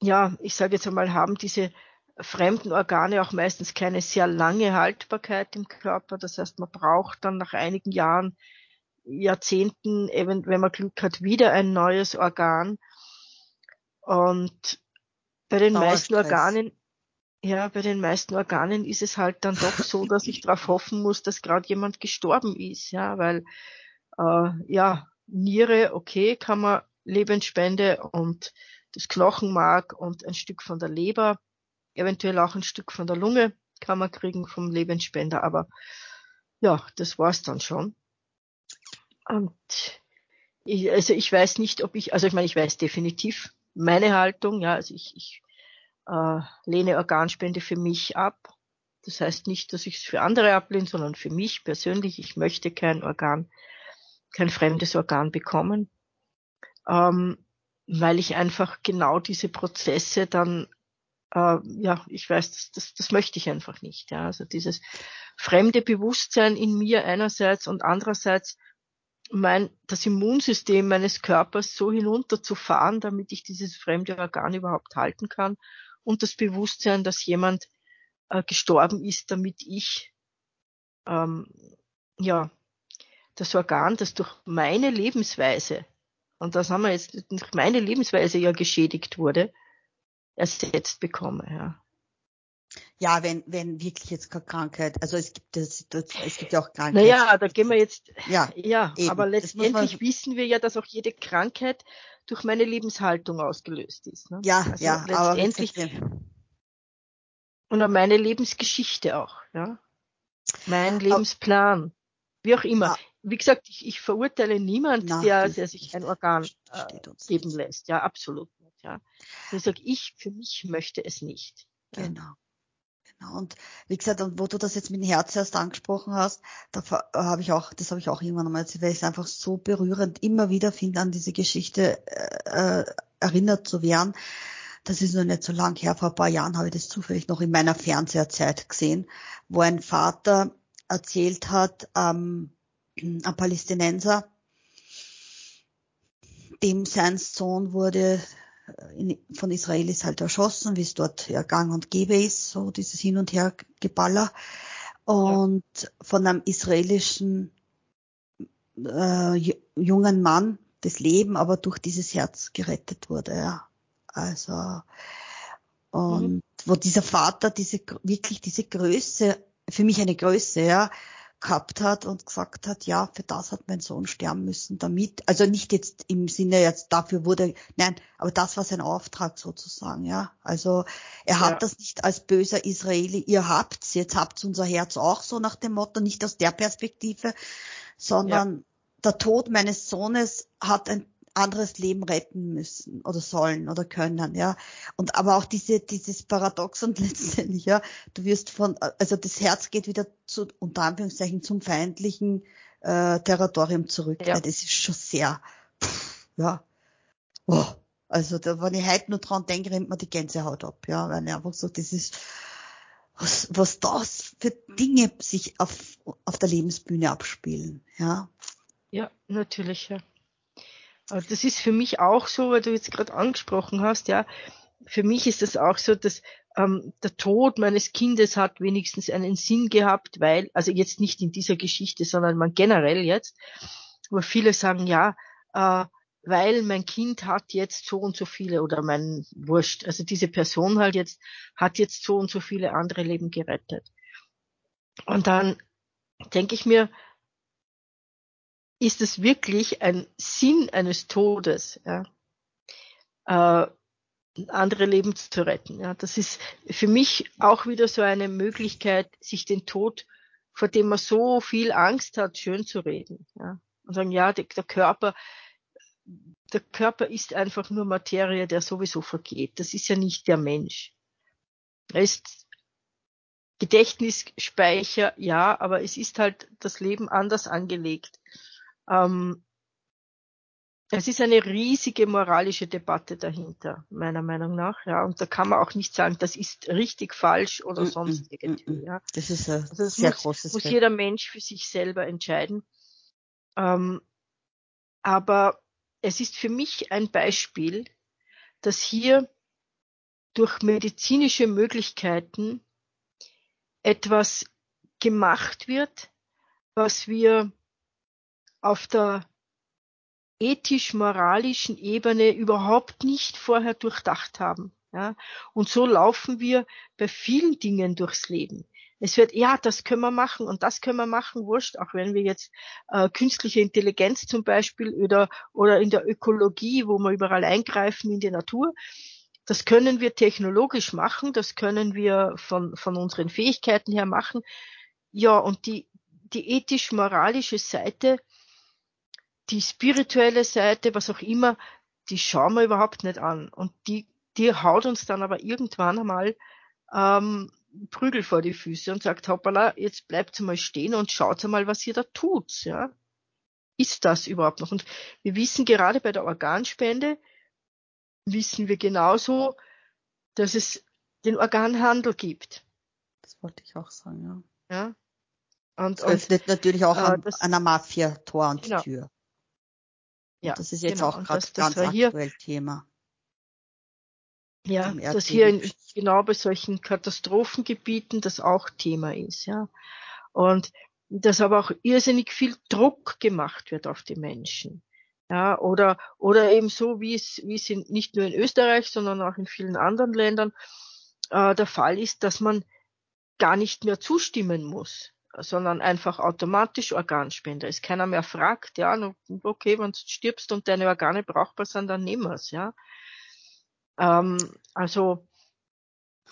ja, ich sage jetzt einmal, haben diese fremden Organe auch meistens keine sehr lange Haltbarkeit im Körper. Das heißt, man braucht dann nach einigen Jahren, Jahrzehnten, eben, wenn man Glück hat, wieder ein neues Organ. Und bei den meisten Organen, ja, bei den meisten Organen ist es halt dann doch so, dass ich darauf hoffen muss, dass gerade jemand gestorben ist, ja, weil äh, ja, Niere, okay, kann man Lebensspende und das Knochenmark und ein Stück von der Leber, eventuell auch ein Stück von der Lunge kann man kriegen vom Lebensspender, aber ja, das war's dann schon. Und ich, also ich weiß nicht, ob ich, also ich meine, ich weiß definitiv meine Haltung, ja, also ich, ich äh, lehne Organspende für mich ab. Das heißt nicht, dass ich es für andere ablehne, sondern für mich persönlich. Ich möchte kein Organ kein fremdes Organ bekommen, ähm, weil ich einfach genau diese Prozesse dann äh, ja, ich weiß, das, das, das möchte ich einfach nicht. Ja. Also dieses fremde Bewusstsein in mir einerseits und andererseits mein, das Immunsystem meines Körpers so hinunterzufahren, damit ich dieses fremde Organ überhaupt halten kann und das Bewusstsein, dass jemand äh, gestorben ist, damit ich ähm, ja das Organ, das durch meine Lebensweise und das haben wir jetzt durch meine Lebensweise ja geschädigt wurde, ersetzt bekomme. Ja. Ja, wenn, wenn wirklich jetzt keine Krankheit, also es gibt es, es gibt ja auch Krankheiten. Naja, da gehen wir jetzt, ja, ja aber letztendlich wissen wir ja, dass auch jede Krankheit durch meine Lebenshaltung ausgelöst ist. Ne? Ja, also ja, letztendlich, aber und auch meine Lebensgeschichte auch, ja. Mein Lebensplan, wie auch immer. Wie gesagt, ich, ich verurteile niemand, Na, der, der sich ein Organ äh, geben lässt. Ja, absolut nicht. Ja. Ich sage, ich für mich möchte es nicht. Genau. Genau. Und wie gesagt, und wo du das jetzt mit dem Herz erst angesprochen hast, da habe ich auch, das habe ich auch irgendwann einmal erzählt, weil ich es einfach so berührend immer wieder finde, an diese Geschichte äh, äh, erinnert zu werden. Das ist noch nicht so lang her, vor ein paar Jahren habe ich das zufällig noch in meiner Fernsehzeit gesehen, wo ein Vater erzählt hat, ähm, ein Palästinenser, dem sein Sohn wurde in, von Israelis halt erschossen, wie es dort ja gang und gäbe ist, so dieses Hin- und Hergeballer. Und ja. von einem israelischen äh, jungen Mann das Leben aber durch dieses Herz gerettet wurde. Ja. Also und mhm. wo dieser Vater diese wirklich diese Größe, für mich eine Größe, ja, gehabt hat und gesagt hat, ja, für das hat mein Sohn sterben müssen, damit, also nicht jetzt im Sinne jetzt dafür wurde, nein, aber das war sein Auftrag sozusagen, ja. Also er ja. hat das nicht als böser Israeli, ihr habt's, jetzt habt's unser Herz auch so nach dem Motto, nicht aus der Perspektive, sondern ja. der Tod meines Sohnes hat ein anderes Leben retten müssen oder sollen oder können, ja. Und aber auch diese, dieses Paradoxon letztendlich, ja, du wirst von, also das Herz geht wieder zu, unter Anführungszeichen, zum feindlichen äh, Territorium zurück. Ja. ja. das ist schon sehr, pff, ja. Oh. Also da, wenn ich heute nur dran denke, rennt mir die Gänsehaut ab, ja, weil ich einfach so, das ist, was, was das für Dinge sich auf, auf der Lebensbühne abspielen, ja. Ja, natürlich, ja. Das ist für mich auch so, weil du jetzt gerade angesprochen hast, ja, für mich ist das auch so, dass ähm, der Tod meines Kindes hat wenigstens einen Sinn gehabt, weil, also jetzt nicht in dieser Geschichte, sondern man generell jetzt, wo viele sagen, ja, äh, weil mein Kind hat jetzt so und so viele oder mein Wurscht, also diese Person halt jetzt hat jetzt so und so viele andere Leben gerettet. Und dann denke ich mir, ist es wirklich ein Sinn eines Todes, ja, äh, andere Leben zu retten. Ja. Das ist für mich auch wieder so eine Möglichkeit, sich den Tod, vor dem man so viel Angst hat, schön zu reden. Ja. Und sagen, ja, der, der Körper, der Körper ist einfach nur Materie, der sowieso vergeht. Das ist ja nicht der Mensch. Er ist Gedächtnisspeicher, ja, aber es ist halt das Leben anders angelegt. Ähm, es ist eine riesige moralische Debatte dahinter, meiner Meinung nach, ja. Und da kann man auch nicht sagen, das ist richtig, falsch oder mm, mm, sonst irgendwie, ja. Das ist ein also das sehr muss, großes muss jeder Mensch für sich selber entscheiden. Ähm, aber es ist für mich ein Beispiel, dass hier durch medizinische Möglichkeiten etwas gemacht wird, was wir auf der ethisch-moralischen Ebene überhaupt nicht vorher durchdacht haben. Ja? Und so laufen wir bei vielen Dingen durchs Leben. Es wird, ja, das können wir machen und das können wir machen, wurscht, auch wenn wir jetzt äh, künstliche Intelligenz zum Beispiel oder, oder in der Ökologie, wo wir überall eingreifen in die Natur, das können wir technologisch machen, das können wir von, von unseren Fähigkeiten her machen. Ja, und die, die ethisch-moralische Seite, die spirituelle Seite, was auch immer, die schauen wir überhaupt nicht an. Und die, die haut uns dann aber irgendwann einmal ähm, Prügel vor die Füße und sagt, hoppala, jetzt bleibt mal stehen und schaut mal, was ihr da tut. Ja? Ist das überhaupt noch? Und wir wissen gerade bei der Organspende, wissen wir genauso, dass es den Organhandel gibt. Das wollte ich auch sagen, ja. Ja. Und, das öffnet und, natürlich auch äh, das, einer Mafia Tor und genau. Tür. Ja, das ist jetzt genau. auch gerade ganz aktuell Thema. Ja, dass hier in, genau bei solchen Katastrophengebieten das auch Thema ist, ja. Und dass aber auch irrsinnig viel Druck gemacht wird auf die Menschen. Ja, oder, oder eben so, wie es, wie es in, nicht nur in Österreich, sondern auch in vielen anderen Ländern äh, der Fall ist, dass man gar nicht mehr zustimmen muss, sondern einfach automatisch Organspender ist. Keiner mehr fragt, ja, okay, wenn du stirbst und deine Organe brauchbar sind, dann nehmen wir es, ja. Ähm, also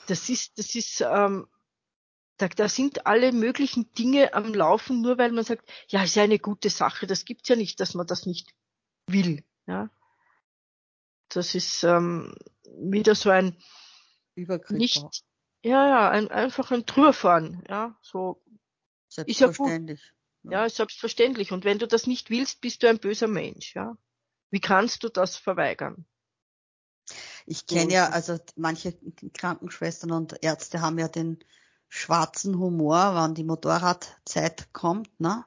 das ist, das ist, ähm, da, da sind alle möglichen Dinge am Laufen, nur weil man sagt, ja, ist ja eine gute Sache. Das gibt's ja nicht, dass man das nicht will. Ja, das ist ähm, wieder so ein nicht, ja, ja, ein, einfach ein Drüberfahren. Ja, so ist ja. Ja. ja, selbstverständlich. Und wenn du das nicht willst, bist du ein böser Mensch. Ja, wie kannst du das verweigern? Ich kenne ja, also manche Krankenschwestern und Ärzte haben ja den schwarzen Humor, wann die Motorradzeit kommt, ne?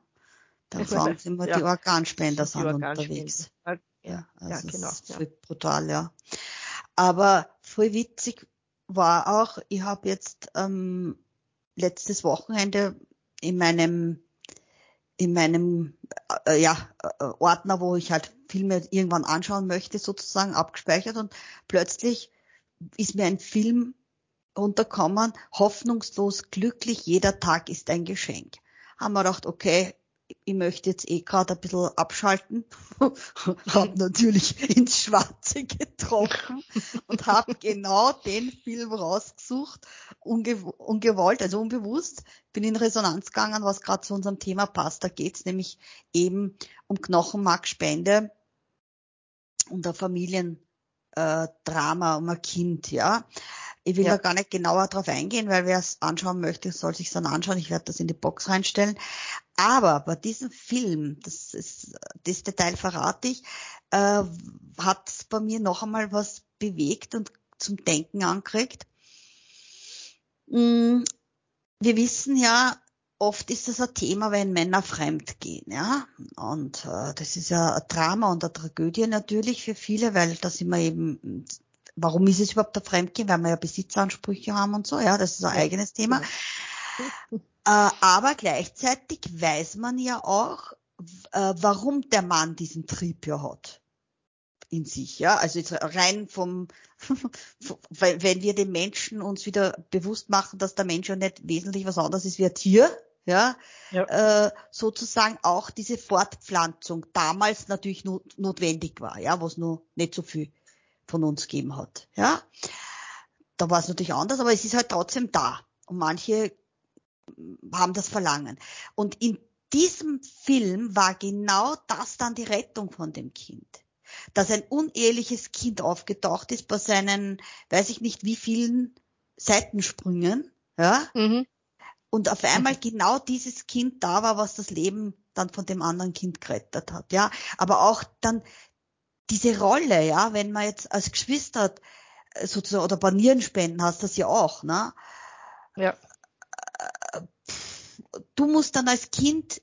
Dann sagen sie immer, ja. die Organspender sind, sind unterwegs. Ja, ja, also ja genau. Das ist voll brutal, ja. Aber voll witzig war auch, ich habe jetzt ähm, letztes Wochenende in meinem in meinem äh, ja, äh, Ordner, wo ich halt Filme irgendwann anschauen möchte, sozusagen abgespeichert und plötzlich ist mir ein Film runterkommen, hoffnungslos glücklich, jeder Tag ist ein Geschenk. Haben wir gedacht, okay, ich möchte jetzt eh gerade ein bisschen abschalten, habe natürlich ins Schwarze getroffen und habe genau den Film rausgesucht, unge ungewollt, also unbewusst, bin in Resonanz gegangen, was gerade zu unserem Thema passt. Da geht's nämlich eben um Knochenmarkspende und ein Familiendrama, äh, um ein Kind, ja. Ich will ja. da gar nicht genauer drauf eingehen, weil wer es anschauen möchte, soll sich dann anschauen. Ich werde das in die Box reinstellen. Aber bei diesem Film, das ist das Detail verrate ich, äh, hat bei mir noch einmal was bewegt und zum Denken angeregt. Mm, wir wissen ja, oft ist das ein Thema, wenn Männer fremd gehen, ja. Und äh, das ist ja ein Drama und eine Tragödie natürlich für viele, weil da sind wir eben warum ist es überhaupt der Fremdgehen? Weil wir ja Besitzansprüche haben und so, ja, das ist ein ja, eigenes Thema. Ja. Äh, aber gleichzeitig weiß man ja auch, äh, warum der Mann diesen Trieb ja hat in sich, ja. Also jetzt rein vom, wenn wir den Menschen uns wieder bewusst machen, dass der Mensch ja nicht wesentlich was anderes ist wie ein Tier, ja, ja. Äh, sozusagen auch diese Fortpflanzung damals natürlich not, notwendig war, ja, was nur nicht so viel von uns gegeben hat. Ja, da war es natürlich anders, aber es ist halt trotzdem da. Und manche haben das Verlangen. Und in diesem Film war genau das dann die Rettung von dem Kind. Dass ein uneheliches Kind aufgetaucht ist bei seinen, weiß ich nicht wie vielen Seitensprüngen, ja. Mhm. Und auf einmal genau dieses Kind da war, was das Leben dann von dem anderen Kind gerettet hat, ja. Aber auch dann diese Rolle, ja, wenn man jetzt als Geschwister äh, sozusagen oder bei Nierenspenden hast, das ja auch, ne? Ja. Du musst dann als Kind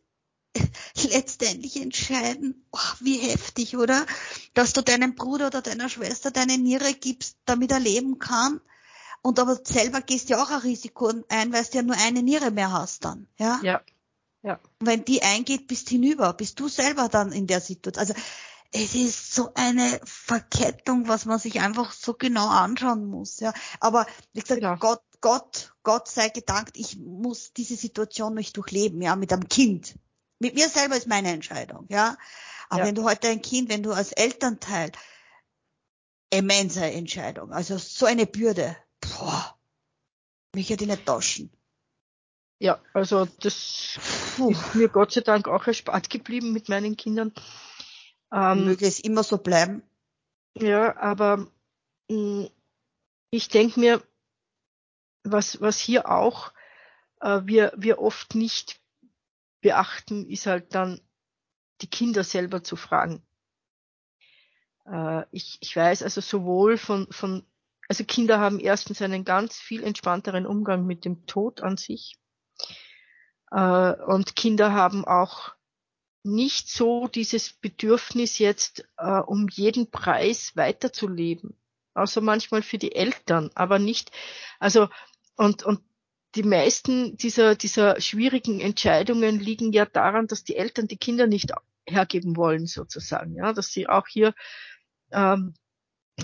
letztendlich entscheiden, oh, wie heftig, oder? Dass du deinem Bruder oder deiner Schwester deine Niere gibst, damit er leben kann. Und aber selber gehst ja auch ein Risiko ein, weil du ja nur eine Niere mehr hast dann, ja? Ja. Ja. wenn die eingeht, bist hinüber, bist du selber dann in der Situation. Also es ist so eine Verkettung, was man sich einfach so genau anschauen muss, ja. Aber wie gesagt, ja. Gott, Gott, Gott sei gedankt, ich muss diese Situation nicht durchleben, ja, mit einem Kind. Mit mir selber ist meine Entscheidung, ja. Aber ja. wenn du heute ein Kind, wenn du als Elternteil immense Entscheidung, also so eine Bürde, boah, mich hätte ich nicht tauschen. Ja, also das Puh. ist mir Gott sei Dank auch erspart geblieben mit meinen Kindern. Ähm, Möge es immer so bleiben. Ja, aber mh, hm, ich denke mir, was, was hier auch äh, wir, wir oft nicht beachten, ist halt dann die Kinder selber zu fragen. Äh, ich, ich weiß also sowohl von, von also Kinder haben erstens einen ganz viel entspannteren Umgang mit dem Tod an sich. Äh, und Kinder haben auch nicht so dieses Bedürfnis jetzt, äh, um jeden Preis weiterzuleben. Außer manchmal für die Eltern, aber nicht, also, und, und die meisten dieser, dieser schwierigen Entscheidungen liegen ja daran, dass die Eltern die Kinder nicht hergeben wollen, sozusagen, ja, dass sie auch hier, ähm,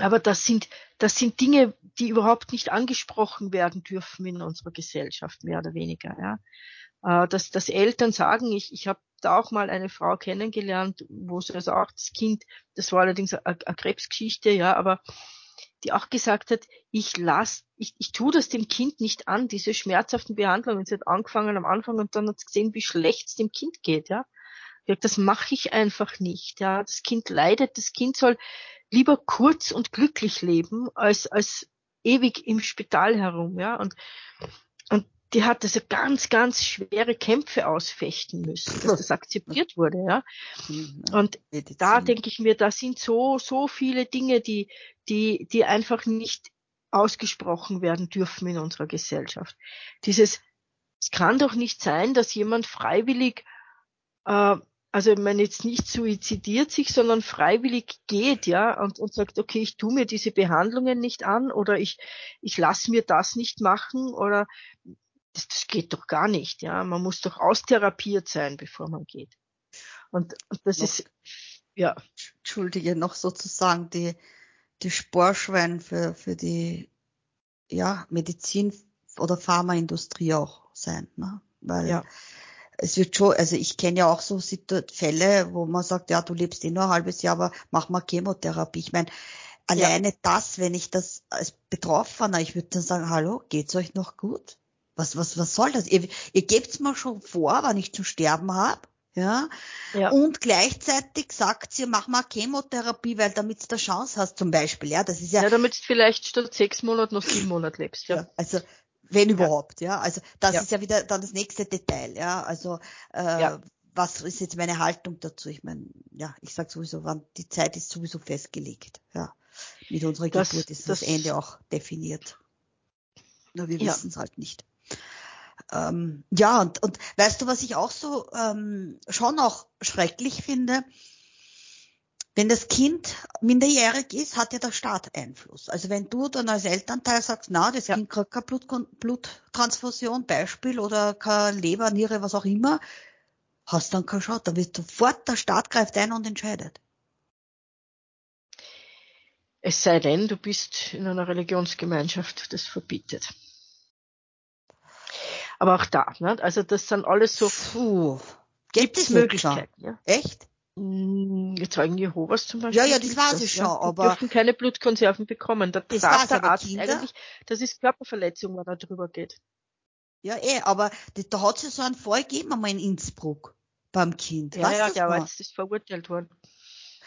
aber das sind, das sind Dinge, die überhaupt nicht angesprochen werden dürfen in unserer Gesellschaft, mehr oder weniger, ja. Äh, dass, dass Eltern sagen, ich, ich habe da auch mal eine Frau kennengelernt, wo sie also auch das Kind, das war allerdings eine, eine Krebsgeschichte, ja, aber die auch gesagt hat, ich lass, ich, ich tue das dem Kind nicht an, diese schmerzhaften Behandlungen. Sie hat angefangen am Anfang und dann hat sie gesehen, wie schlecht es dem Kind geht, ja. Das mache ich einfach nicht, ja. Das Kind leidet, das Kind soll lieber kurz und glücklich leben, als, als ewig im Spital herum, ja. Und, und die hat also ganz, ganz schwere Kämpfe ausfechten müssen, dass das akzeptiert wurde, ja. Und da denke ich mir, da sind so, so viele Dinge, die, die, die einfach nicht ausgesprochen werden dürfen in unserer Gesellschaft. Dieses, es kann doch nicht sein, dass jemand freiwillig, äh, also ich meine jetzt nicht suizidiert sich, sondern freiwillig geht, ja, und, und sagt, okay, ich tu mir diese Behandlungen nicht an oder ich, ich lass mir das nicht machen oder das, das geht doch gar nicht, ja. Man muss doch austherapiert sein, bevor man geht. Und, und das noch, ist, ja. Entschuldige, noch sozusagen die, die Sporschwein für, für die, ja, Medizin oder Pharmaindustrie auch sein, ne? Weil, ja. Es wird schon, also ich kenne ja auch so Fälle, wo man sagt, ja, du lebst eh nur ein halbes Jahr, aber mach mal Chemotherapie. Ich meine, alleine ja. das, wenn ich das als Betroffener, ich würde dann sagen, hallo, geht's euch noch gut? Was, was, was soll das? Ihr, ihr gebt's mir schon vor, wann ich zu sterben hab, ja? ja. Und gleichzeitig sagt sie, mach mal Chemotherapie, weil damit du Chance hast, zum Beispiel, ja. Das ist ja. Ja, damit du vielleicht statt sechs Monate noch sieben Monate lebst, ja. ja also, wenn überhaupt, ja. Also, das ja. ist ja wieder dann das nächste Detail, ja. Also, äh, ja. was ist jetzt meine Haltung dazu? Ich meine, ja, ich sag sowieso, wann die Zeit ist sowieso festgelegt, ja. Mit unserer das, Geburt ist das, das Ende auch definiert. Nur wir wissen es halt nicht. Ähm, ja, und, und weißt du, was ich auch so ähm, schon auch schrecklich finde? Wenn das Kind minderjährig ist, hat ja der Staat Einfluss. Also wenn du dann als Elternteil sagst, na, das ja. Kind kriegt keine Blut, Bluttransfusion, Beispiel, oder keine Leber, Niere, was auch immer, hast dann keine Chance. Da wird sofort der Staat greift ein und entscheidet. Es sei denn, du bist in einer Religionsgemeinschaft, das verbietet. Aber auch da, ne? also das sind alles so Puh. Gibt es Möglichkeiten. Ja? Echt? Hm, Zeugen Jehovas zum Beispiel. Ja, ja, das weiß ich schon, ja. aber. Die dürfen keine Blutkonserven bekommen. Da das sagt der Arzt Kinder? eigentlich, das ist Körperverletzung, wenn er drüber geht. Ja, eh, aber das, da hat es ja so einen Fall gegeben einmal in Innsbruck beim Kind. Ja, weißt ja, der war jetzt ist verurteilt worden.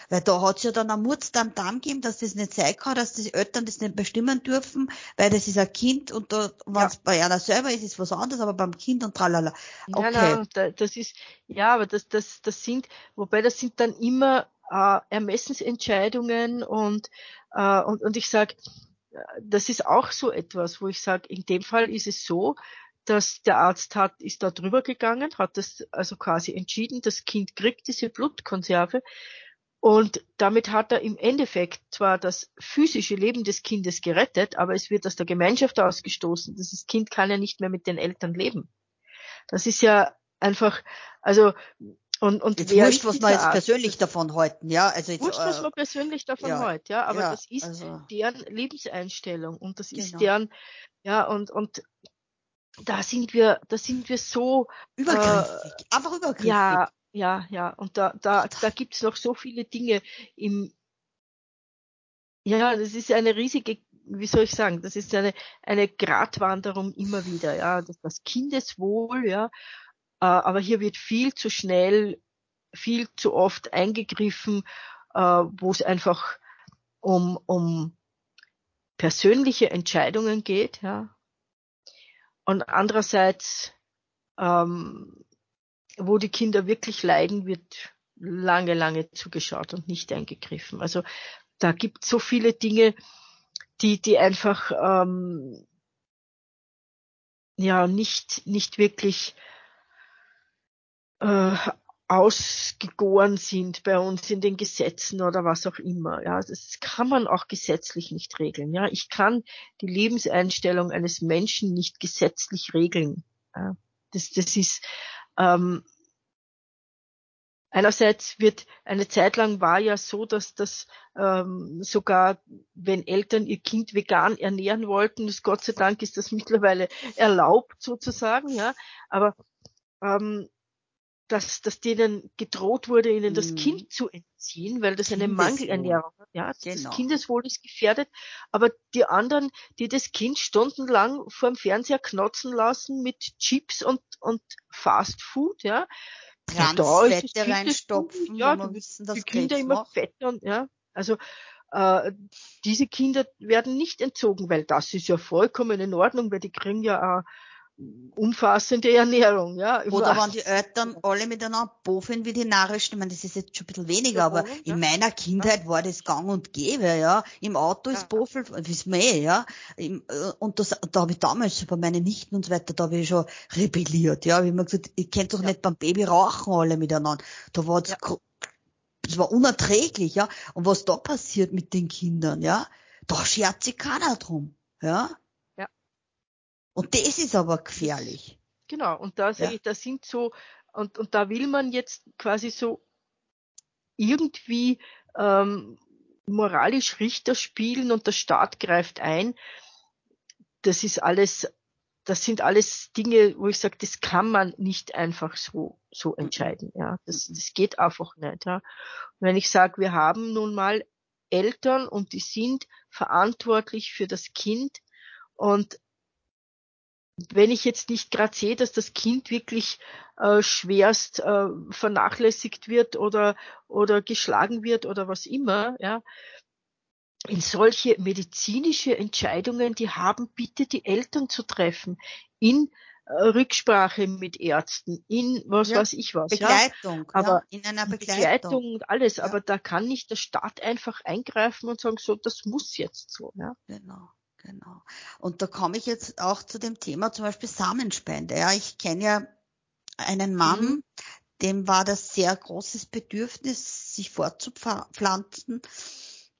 Weil da hat's ja dann am Murz dann Damm gegeben, dass das nicht sein kann, dass die Eltern das nicht bestimmen dürfen, weil das ist ein Kind und da, wenn es ja. bei einer selber ist, ist was anderes, aber beim Kind und tralala. Okay. Nein, nein, das ist, ja, aber das, das, das sind, wobei das sind dann immer äh, Ermessensentscheidungen und, äh, und, und ich sage, das ist auch so etwas, wo ich sage, in dem Fall ist es so, dass der Arzt hat, ist da drüber gegangen, hat das also quasi entschieden, das Kind kriegt diese Blutkonserve und damit hat er im Endeffekt zwar das physische Leben des Kindes gerettet, aber es wird aus der Gemeinschaft ausgestoßen. Das Kind kann ja nicht mehr mit den Eltern leben. Das ist ja einfach, also und, und jetzt wurscht, was man jetzt Arzt, persönlich davon halten, ja. Also jetzt, wurscht, was man persönlich davon ja, hält, ja. Aber ja, das ist also. deren Lebenseinstellung und das ist genau. deren, ja, und, und da sind wir, da sind wir so übergriffig, äh, einfach übergriffig. Ja, ja, ja. Und da, da, da gibt's noch so viele Dinge im, ja, das ist eine riesige, wie soll ich sagen, das ist eine, eine Gratwanderung immer wieder, ja, das, das Kindeswohl, ja, äh, aber hier wird viel zu schnell, viel zu oft eingegriffen, äh, wo es einfach um, um persönliche Entscheidungen geht, ja. Und andererseits ähm, wo die Kinder wirklich leiden, wird lange, lange zugeschaut und nicht eingegriffen. Also da gibt so viele Dinge, die, die einfach ähm, ja nicht, nicht wirklich äh, ausgegoren sind bei uns in den Gesetzen oder was auch immer. Ja, das kann man auch gesetzlich nicht regeln. Ja, ich kann die Lebenseinstellung eines Menschen nicht gesetzlich regeln. Ja, das, das ist ähm, Einerseits wird eine Zeit lang war ja so, dass das ähm, sogar, wenn Eltern ihr Kind vegan ernähren wollten, das Gott sei Dank ist das mittlerweile erlaubt sozusagen, ja. Aber ähm, dass, dass denen gedroht wurde, ihnen das mm. Kind zu entziehen, weil das eine Mangelernährung hat. Ja, genau. das Kindeswohl ist gefährdet. Aber die anderen, die das Kind stundenlang vor dem Fernseher knotzen lassen mit Chips und, und Fast Food, ja, Transfette ja, reinstopfen, ja, wir wissen, die Kinder immer fetter und ja, also äh, diese Kinder werden nicht entzogen, weil das ist ja vollkommen in Ordnung, weil die kriegen ja auch umfassende Ernährung, ja. Oder wenn die Eltern alle miteinander bofen wie die Narischen, ich meine, das ist jetzt schon ein bisschen weniger, aber ja. in meiner Kindheit ja. war das gang und gäbe, ja. Im Auto ist ja. Bofel, wissen wir eh, ja. Äh, und das, da habe ich damals bei meinen Nichten und so weiter, da habe ich schon rebelliert, ja. Wie man gesagt, ihr kennt doch nicht beim Baby rauchen alle miteinander. Da war das, das war unerträglich, ja. Und was da passiert mit den Kindern, ja, da schert sich keiner drum, ja. Und das ist aber gefährlich. Genau, und da ja. da sind so, und, und da will man jetzt quasi so irgendwie ähm, moralisch Richter spielen und der Staat greift ein. Das ist alles, das sind alles Dinge, wo ich sage, das kann man nicht einfach so, so entscheiden. Ja, das, mhm. das geht einfach nicht. Ja. Und wenn ich sage, wir haben nun mal Eltern und die sind verantwortlich für das Kind und wenn ich jetzt nicht gerade sehe, dass das Kind wirklich äh, schwerst äh, vernachlässigt wird oder oder geschlagen wird oder was immer, ja, in solche medizinische Entscheidungen, die haben bitte die Eltern zu treffen in äh, Rücksprache mit Ärzten, in was ja, weiß ich was. Begleitung, ja. aber ja, in einer Begleitung. Begleitung und alles, aber da kann nicht der Staat einfach eingreifen und sagen, so, das muss jetzt so. Ja. Genau. Genau. Und da komme ich jetzt auch zu dem Thema zum Beispiel Samenspende. Ja, ich kenne ja einen Mann, mhm. dem war das sehr großes Bedürfnis, sich fortzupflanzen.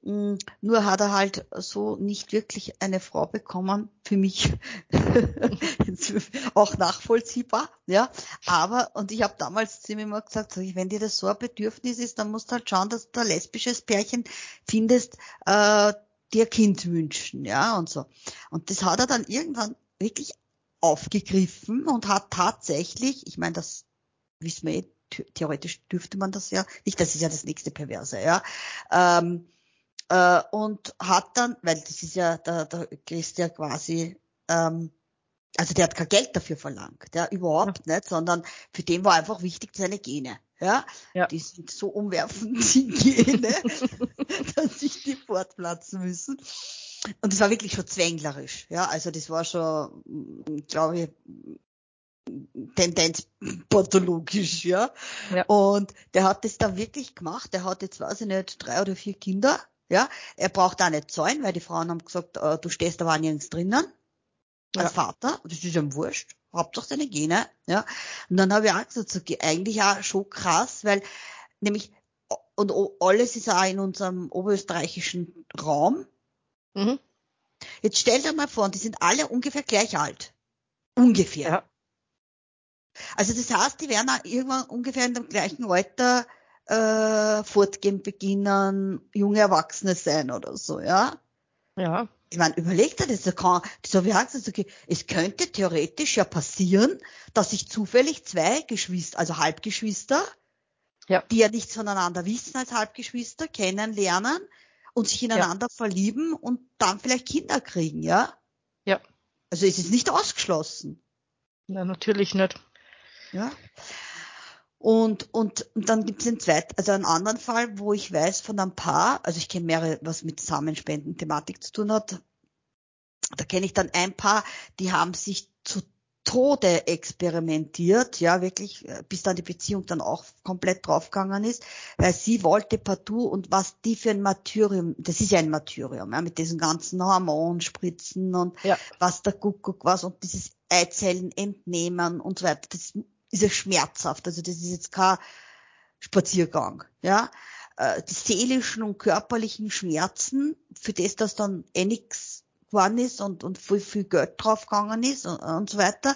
Hm, nur hat er halt so nicht wirklich eine Frau bekommen. Für mich auch nachvollziehbar, ja. Aber, und ich habe damals zu ihm immer gesagt, wenn dir das so ein Bedürfnis ist, dann musst du halt schauen, dass du ein lesbisches Pärchen findest, äh, dir Kind wünschen, ja, und so. Und das hat er dann irgendwann wirklich aufgegriffen und hat tatsächlich, ich meine, das wissen wir eh, theoretisch dürfte man das ja nicht, das ist ja das nächste Perverse, ja, ähm, äh, und hat dann, weil das ist ja, da, da du ja quasi, ähm, also der hat kein Geld dafür verlangt, ja, überhaupt ja. nicht, sondern für den war einfach wichtig seine Gene. Ja, ja. die sind so umwerfend, die Gene, dass sich die fortpflanzen müssen. Und das war wirklich schon zwänglerisch. Ja, also das war schon, glaube ich, Tendenz pathologisch, ja? ja. Und der hat das da wirklich gemacht. Der hat jetzt, weiß ich nicht, drei oder vier Kinder. Ja, er braucht auch nicht zahlen, weil die Frauen haben gesagt, äh, du stehst da nirgends drinnen. Als ja. Vater. Das ist ihm wurscht. Hauptsache deine Gene, ja. Und dann habe ich auch gesagt, so, eigentlich auch schon krass, weil nämlich, und alles ist auch in unserem oberösterreichischen Raum. Mhm. Jetzt stell dir mal vor, die sind alle ungefähr gleich alt. Ungefähr. Ja. Also das heißt, die werden auch irgendwann ungefähr in dem gleichen Alter äh, fortgehen beginnen, junge Erwachsene sein oder so, ja. Ja ich meine, überlegt er das, da kann, das habe ich auch gesagt, okay, es könnte theoretisch ja passieren, dass sich zufällig zwei Geschwister, also Halbgeschwister, ja. die ja nichts voneinander wissen als Halbgeschwister, kennenlernen und sich ineinander ja. verlieben und dann vielleicht Kinder kriegen, ja? Ja. Also es ist nicht ausgeschlossen. Na, natürlich nicht. Ja. Und, und, und dann gibt es einen zweiten, also einen anderen Fall, wo ich weiß von einem Paar, also ich kenne mehrere, was mit Samenspenden-Thematik zu tun hat. Da kenne ich dann ein Paar, die haben sich zu Tode experimentiert, ja, wirklich, bis dann die Beziehung dann auch komplett draufgegangen ist, weil sie wollte partout und was die für ein Martyrium, das ist ja ein Martyrium, ja, mit diesen ganzen Hormonspritzen und ja. was der Kuckuck was und dieses Eizellen entnehmen und so weiter, das ist ja schmerzhaft, also das ist jetzt kein Spaziergang, ja, äh, die seelischen und körperlichen Schmerzen, für das das dann eh nix geworden ist und, und viel, viel Geld draufgegangen ist und, und so weiter.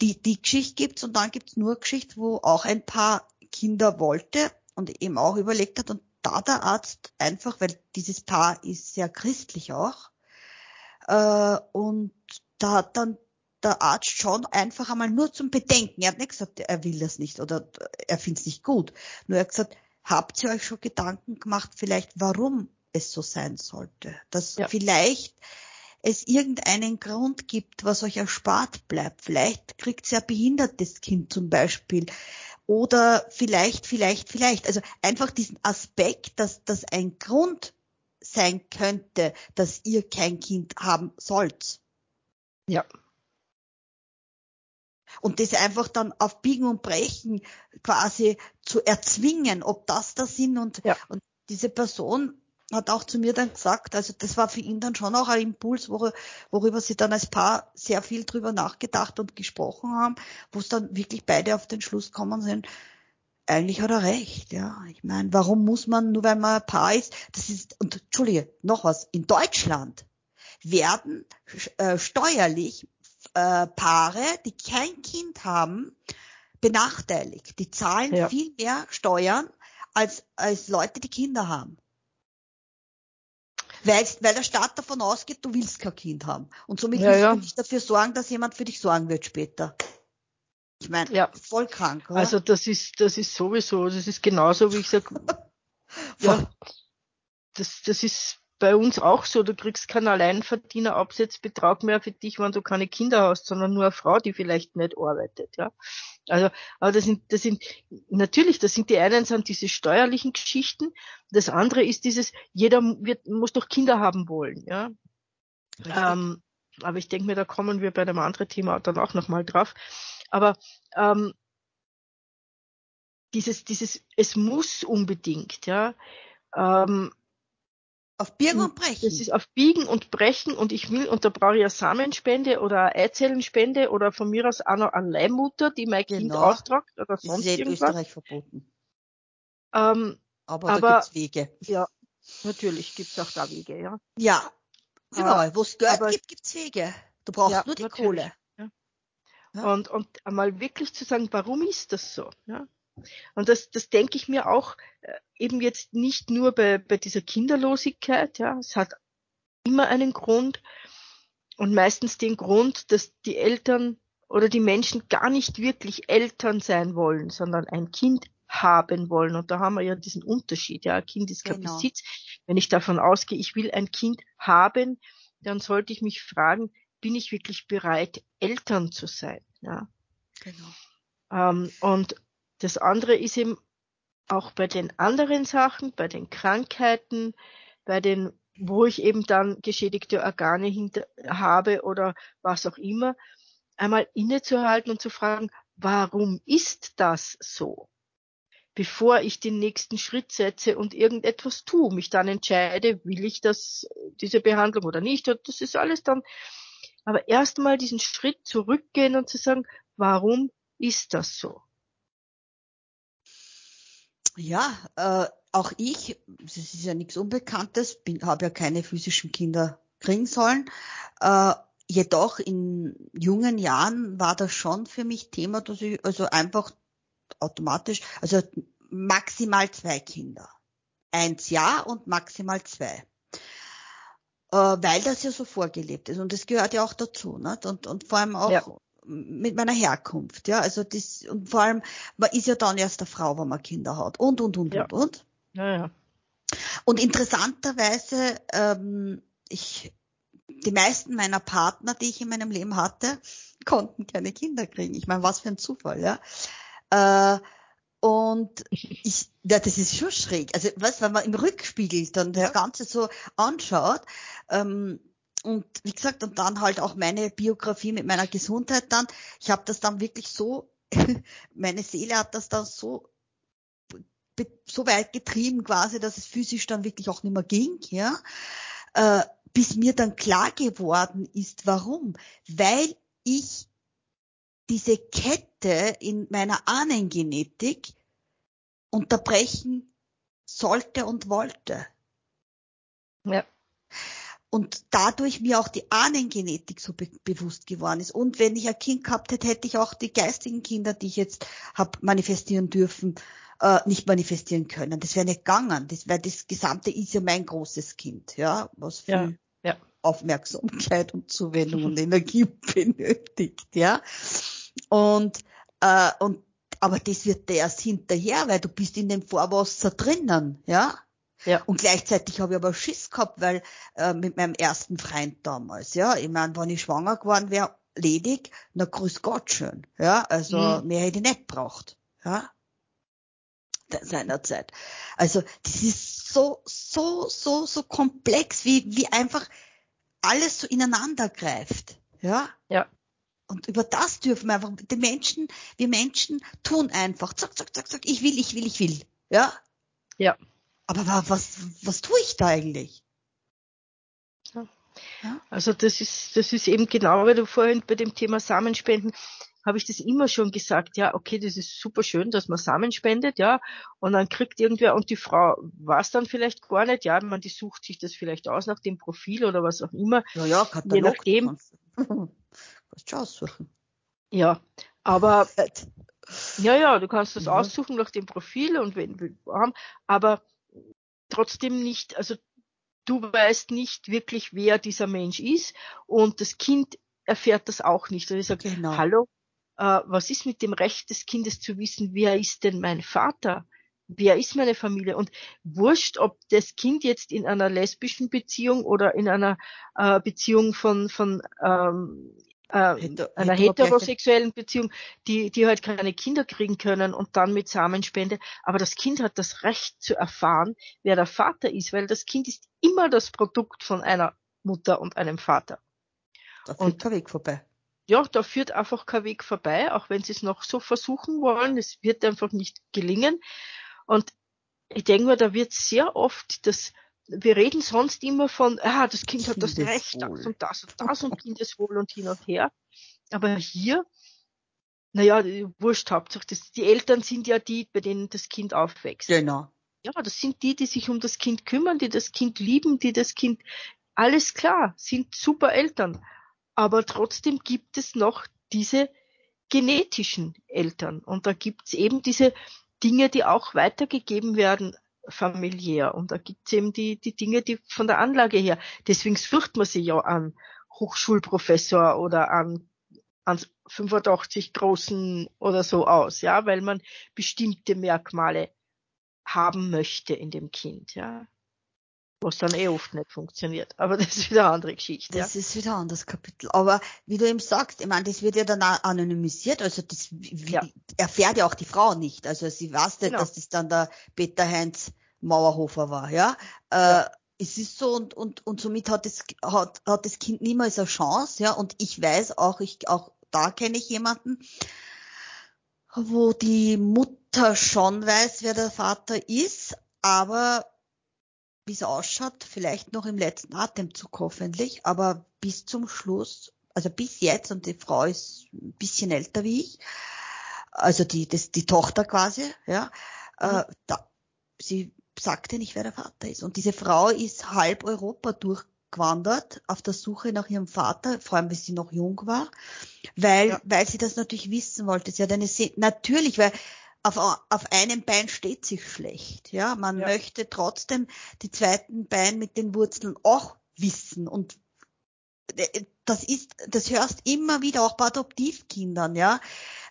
Die, die Geschichte gibt's und dann gibt's nur eine Geschichte, wo auch ein paar Kinder wollte und eben auch überlegt hat und da der Arzt einfach, weil dieses Paar ist sehr christlich auch, äh, und da hat dann der Arzt schon einfach einmal nur zum Bedenken, er hat nicht gesagt, er will das nicht oder er findet es nicht gut, nur er hat gesagt, habt ihr euch schon Gedanken gemacht, vielleicht warum es so sein sollte. Dass ja. vielleicht es irgendeinen Grund gibt, was euch erspart bleibt. Vielleicht kriegt ihr ein behindertes Kind zum Beispiel. Oder vielleicht, vielleicht, vielleicht. Also einfach diesen Aspekt, dass das ein Grund sein könnte, dass ihr kein Kind haben sollt. Ja. Und das einfach dann auf Biegen und Brechen quasi zu erzwingen, ob das da sind und, ja. und diese Person hat auch zu mir dann gesagt, also das war für ihn dann schon auch ein Impuls, worüber sie dann als Paar sehr viel drüber nachgedacht und gesprochen haben, wo es dann wirklich beide auf den Schluss kommen sind, eigentlich hat er recht, ja. Ich meine, warum muss man, nur weil man ein Paar ist, das ist, und Entschuldige, noch was, in Deutschland werden äh, steuerlich äh, Paare, die kein Kind haben, benachteiligt. Die zahlen ja. viel mehr Steuern als, als Leute, die Kinder haben. Weil, weil der Staat davon ausgeht, du willst kein Kind haben. Und somit ja, musst ja. du nicht dafür sorgen, dass jemand für dich sorgen wird später. Ich meine, ja. voll krank. Oder? Also das ist, das ist sowieso, das ist genauso, wie ich sag. ja, das, das ist bei uns auch so, du kriegst keinen Alleinverdiener-Absetzbetrag mehr für dich, wenn du keine Kinder hast, sondern nur eine Frau, die vielleicht nicht arbeitet, ja. Also, aber das sind, das sind, natürlich, das sind die einen sind diese steuerlichen Geschichten, das andere ist dieses, jeder wird, muss doch Kinder haben wollen, ja. Ähm, aber ich denke mir, da kommen wir bei einem anderen Thema dann auch nochmal drauf. Aber ähm, dieses, dieses, es muss unbedingt, ja. Ähm, auf Biegen und Brechen. Das ist auf Biegen und Brechen und ich will, und da brauche ich eine Samenspende oder eine Eizellenspende oder von mir aus auch noch eine Leihmutter, die mein genau. Kind austragt oder sonst das ist irgendwas. in Österreich verboten. Ähm, aber, aber da gibt's Wege. Ja, natürlich gibt's auch da Wege, ja. Ja, überall. Wo es Geld aber, gibt, gibt's Wege. Du brauchst ja, nur die natürlich. Kohle. Ja. Ja. Und, und einmal wirklich zu sagen, warum ist das so? Ja? Und das, das denke ich mir auch äh, eben jetzt nicht nur bei, bei dieser Kinderlosigkeit, ja, es hat immer einen Grund und meistens den Grund, dass die Eltern oder die Menschen gar nicht wirklich Eltern sein wollen, sondern ein Kind haben wollen. Und da haben wir ja diesen Unterschied. Ja, ein Kind ist kein genau. Besitz. Wenn ich davon ausgehe, ich will ein Kind haben, dann sollte ich mich fragen, bin ich wirklich bereit, Eltern zu sein? Ja. Genau. Ähm, und das andere ist eben auch bei den anderen Sachen, bei den Krankheiten, bei den, wo ich eben dann geschädigte Organe hinter, habe oder was auch immer, einmal innezuhalten und zu fragen, warum ist das so? Bevor ich den nächsten Schritt setze und irgendetwas tue, mich dann entscheide, will ich das, diese Behandlung oder nicht, das ist alles dann, aber erstmal diesen Schritt zurückgehen und zu sagen, warum ist das so? Ja, äh, auch ich, das ist ja nichts Unbekanntes, habe ja keine physischen Kinder kriegen sollen. Äh, jedoch in jungen Jahren war das schon für mich Thema, dass ich also einfach automatisch, also maximal zwei Kinder. Eins ja und maximal zwei. Äh, weil das ja so vorgelebt ist. Und das gehört ja auch dazu. Nicht? Und, und vor allem auch ja mit meiner Herkunft, ja, also das, und vor allem, man ist ja dann erst eine Frau, wenn man Kinder hat, und, und, und, ja. und, und. Ja, ja. Und interessanterweise, ähm, ich, die meisten meiner Partner, die ich in meinem Leben hatte, konnten keine Kinder kriegen. Ich meine, was für ein Zufall, ja. Äh, und ich, ja, das ist schon schräg. Also, was, wenn man im Rückspiegel dann das Ganze so anschaut, ähm, und wie gesagt, und dann halt auch meine Biografie mit meiner Gesundheit dann. Ich habe das dann wirklich so, meine Seele hat das dann so so weit getrieben quasi, dass es physisch dann wirklich auch nicht mehr ging, ja, äh, bis mir dann klar geworden ist, warum? Weil ich diese Kette in meiner Ahnengenetik unterbrechen sollte und wollte. Ja und dadurch mir auch die Ahnengenetik so be bewusst geworden ist. Und wenn ich ein Kind gehabt hätte, hätte ich auch die geistigen Kinder, die ich jetzt habe manifestieren dürfen, äh, nicht manifestieren können. Das wäre nicht gegangen. Das wäre das Gesamte ist ja mein großes Kind, ja, was viel ja, ja. Aufmerksamkeit und Zuwendung und Energie benötigt, ja. Und äh, und aber das wird erst hinterher, weil du bist in dem Vorwasser drinnen, ja. Ja. Und gleichzeitig habe ich aber Schiss gehabt, weil äh, mit meinem ersten Freund damals, ja, ich meine, wenn ich schwanger geworden wäre, ledig, na grüß Gott schön, ja, also mhm. mehr hätte ich nicht braucht, ja, seinerzeit. Also das ist so, so, so, so komplex, wie, wie einfach alles so ineinander greift, ja. Ja. Und über das dürfen wir einfach, die Menschen, wir Menschen tun einfach, zack, zack, zack, zack, ich will, ich will, ich will, ja. Ja. Aber was, was tue ich da eigentlich? Ja. Also das ist, das ist eben genau, weil du vorhin bei dem Thema Samenspenden habe ich das immer schon gesagt, ja, okay, das ist super schön, dass man Samen spendet, ja, und dann kriegt irgendwer, und die Frau weiß dann vielleicht gar nicht, ja, man, die sucht sich das vielleicht aus nach dem Profil oder was auch immer. Ja, ja, Katalog, je nachdem. Kannst, du aussuchen. Ja, aber, ja, ja, du kannst das ja. aussuchen nach dem Profil und wenn, aber trotzdem nicht, also du weißt nicht wirklich, wer dieser Mensch ist und das Kind erfährt das auch nicht. Und ich sage, genau. hallo, äh, was ist mit dem Recht des Kindes zu wissen, wer ist denn mein Vater? Wer ist meine Familie? Und wurscht, ob das Kind jetzt in einer lesbischen Beziehung oder in einer äh, Beziehung von, von ähm, äh, einer heterosexuellen Beziehung, die, die halt keine Kinder kriegen können und dann mit Samenspende. Aber das Kind hat das Recht zu erfahren, wer der Vater ist, weil das Kind ist immer das Produkt von einer Mutter und einem Vater. Da führt und, kein Weg vorbei. Ja, da führt einfach kein Weg vorbei, auch wenn sie es noch so versuchen wollen. Es wird einfach nicht gelingen. Und ich denke mal, da wird sehr oft das wir reden sonst immer von, ah, das Kind hat das Recht, das und das und das und Kindeswohl und hin und her. Aber hier, naja, wurscht Hauptsache, das, die Eltern sind ja die, bei denen das Kind aufwächst. Genau. Ja, das sind die, die sich um das Kind kümmern, die das Kind lieben, die das Kind, alles klar, sind super Eltern. Aber trotzdem gibt es noch diese genetischen Eltern. Und da gibt's eben diese Dinge, die auch weitergegeben werden familiär. Und da gibt's eben die, die Dinge, die von der Anlage her. Deswegen sucht man sich ja an Hochschulprofessor oder an, an 85 großen oder so aus, ja, weil man bestimmte Merkmale haben möchte in dem Kind, ja. Was dann eh oft nicht funktioniert. Aber das ist wieder eine andere Geschichte. Das ja. ist wieder ein anderes Kapitel. Aber wie du eben sagst, ich meine, das wird ja dann anonymisiert, also das ja. erfährt ja auch die Frau nicht. Also sie weiß nicht, genau. dass das dann der Peter Heinz Mauerhofer war, ja. Äh, es ist so und, und, und somit hat das, hat, hat das Kind niemals eine Chance, ja. Und ich weiß auch, ich, auch da kenne ich jemanden, wo die Mutter schon weiß, wer der Vater ist, aber wie es ausschaut, vielleicht noch im letzten Atemzug hoffentlich, aber bis zum Schluss, also bis jetzt, und die Frau ist ein bisschen älter wie ich, also die, das, die Tochter quasi, ja, äh, mhm. äh, da, sie sagte nicht, wer der Vater ist. Und diese Frau ist halb Europa durchgewandert auf der Suche nach ihrem Vater, vor allem, weil sie noch jung war, weil, ja. weil sie das natürlich wissen wollte. Sie hat eine, natürlich, weil auf, auf einem Bein steht sich schlecht. Ja, man ja. möchte trotzdem die zweiten Bein mit den Wurzeln auch wissen und das ist, das hörst immer wieder auch bei Adoptivkindern, ja.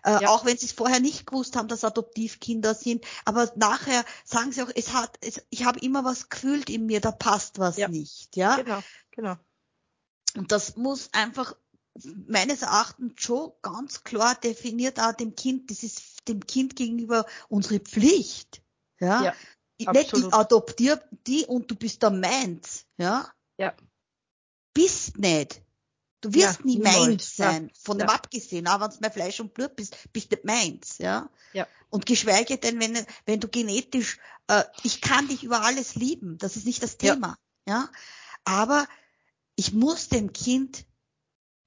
Äh, ja. Auch wenn sie es vorher nicht gewusst haben, dass Adoptivkinder sind, aber nachher sagen sie auch, es hat, es, ich habe immer was gefühlt in mir, da passt was ja. nicht, ja. Genau, genau. Und das muss einfach meines Erachtens schon ganz klar definiert auch dem Kind, das ist dem Kind gegenüber unsere Pflicht. Ja. ja Nicht ich adoptiere die und du bist der meins. Ja. Ja. Bist nicht. Du wirst Ja, nie meins ja, sein, von dem ja. abgesehen, auch wenn du mein Fleisch und Blut bist, bist nicht meins, ja. Ja. Und geschweige denn, wenn, wenn du genetisch, äh, ich kann dich über alles lieben, das ist nicht das Ja. Thema, ja. Aber ich muss dem Kind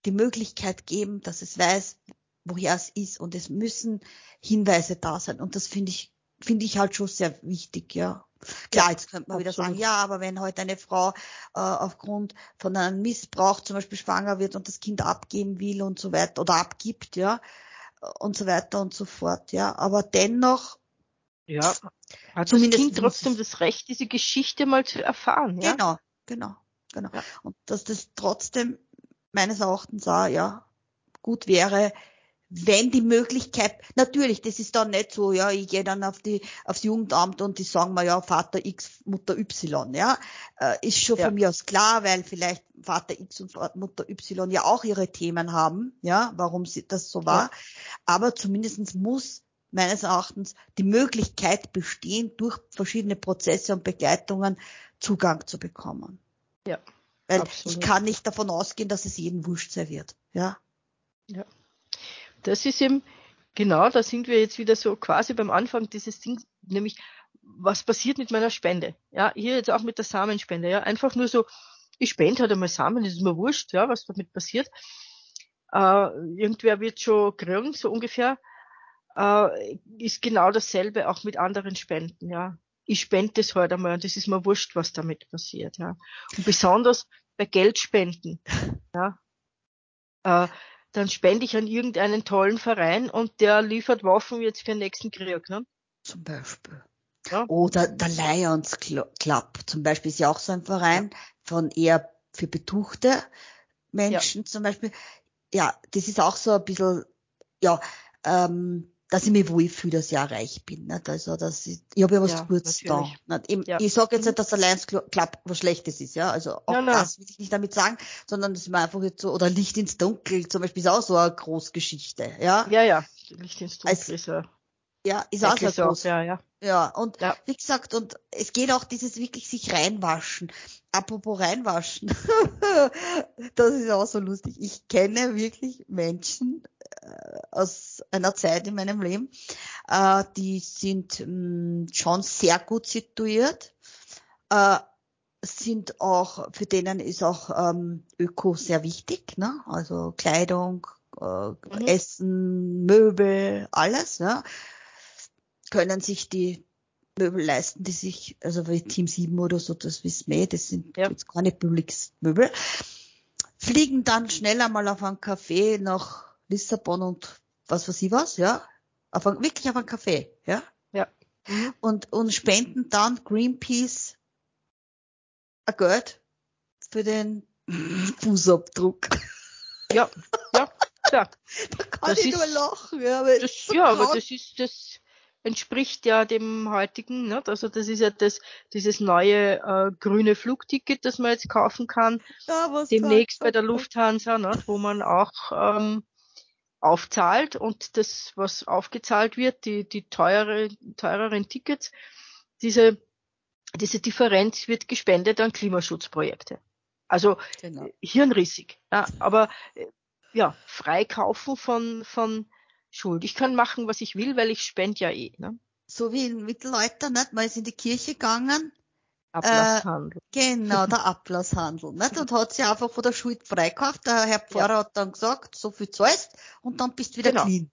die Möglichkeit geben, dass es weiß, woher es ist und es müssen Hinweise da sein und das finde ich, finde ich halt schon sehr wichtig, ja. Klar, jetzt könnte man wieder sagen, ja, aber wenn heute eine Frau äh, aufgrund von einem Missbrauch zum Beispiel schwanger wird und das Kind abgeben will und so weiter oder abgibt, ja, und so weiter und so fort, ja. Aber dennoch, Ja, hat das Zumindest Kind muss trotzdem das Recht, diese Geschichte mal zu erfahren, ja? genau, genau, genau. Ja. Und dass das trotzdem meines Erachtens auch, ja, gut wäre, wenn die Möglichkeit, natürlich, das ist dann nicht so, ja, ich gehe dann auf die, aufs Jugendamt und die sagen mir, ja, Vater X, Mutter Y, ja, äh, ist schon Ja. von mir aus klar, weil vielleicht Vater X und Mutter Y ja auch ihre Themen haben, ja, warum sie, das so war, aber zumindestens muss meines Erachtens die Möglichkeit bestehen, durch verschiedene Prozesse und Begleitungen Zugang zu bekommen. Ja, Weil absolut. ich kann nicht davon ausgehen, dass es jedem wurscht sein wird, ja. Das ist eben, genau, da sind wir jetzt wieder so quasi beim Anfang dieses Dings, nämlich, was passiert mit meiner Spende? Ja, hier jetzt auch mit der Samenspende, ja, einfach nur so, ich spende halt einmal Samen, das ist mir wurscht, ja, was damit passiert. Äh, irgendwer wird schon kriegen, so ungefähr, äh, ist genau dasselbe auch mit anderen Spenden, ja. Ich spende das heute einmal und das ist mir wurscht, was damit passiert, ja. Und besonders bei Geldspenden, ja. Äh, dann spende ich an irgendeinen tollen Verein und der liefert Waffen jetzt für den nächsten Krieg. Ne? Zum Beispiel. Ja. Oder der Lions Cl- Club zum Beispiel ist ja auch so ein Verein von eher für betuchte Menschen zum Beispiel. Ja, das ist auch so ein bisschen, ja, ähm, dass ich mich wohlfühle, dass ich auch reich bin. Nicht? Also, dass ich, ich habe ja was Ja, Gutes da. Ich, Ja. ich sage jetzt Mhm. nicht, dass der Lions Cl- Club was Schlechtes ist, ja. Also auch Nein, nein. das will ich nicht damit sagen, sondern das ist mir einfach jetzt so, oder Licht ins Dunkel zum Beispiel ist auch so eine Großgeschichte, ja. Ja, ja, Licht ins Dunkel Als- ist ja Ja, ist auch so. groß. Ja, ja. Ja, und Ja. wie gesagt, und es geht auch dieses wirklich sich reinwaschen. Apropos reinwaschen. das ist auch so lustig. Ich kenne wirklich Menschen aus einer Zeit in meinem Leben, äh, die sind mh, schon sehr gut situiert, äh, sind auch, für denen ist auch ähm, Öko sehr wichtig, ne? Also Kleidung, äh, Essen, Möbel, alles, ja können sich die Möbel leisten, die sich, also wie Team 7 oder so, das wissen wir, eh, das sind Ja. jetzt keine Billigmöbel, fliegen dann schnell einmal auf einen Café nach Lissabon und was weiß ich was, ja, auf ein, wirklich auf einen Café, ja, Ja. Und, und spenden dann Greenpeace ein Geld für den Fußabdruck. Ja, ja, ja. Da kann Das ich nur ist- lachen, ja, aber Das, so ja, aber das ist, das entspricht ja dem heutigen, ne? also das ist ja das, dieses neue äh, grüne Flugticket, das man jetzt kaufen kann, ja, demnächst bei der. Lufthansa, ne? wo man auch ähm, aufzahlt und das, was aufgezahlt wird, die, die teure, teureren Tickets, diese, diese Differenz wird gespendet an Klimaschutzprojekte. Also Genau. hirnrissig. Ja, aber äh, ja, freikaufen von, von Schuld. Ich kann machen, was ich will, weil ich spende ja eh. Ne? so wie im Mittelalter, nicht? Man ist in die Kirche gegangen, Ablasshandel. genau, der Ablasshandel, nicht? Und hat sich einfach von der Schuld freikauft. Der Herr Pfarrer hat dann gesagt, so viel zahlst und dann bist du wieder Genau. clean.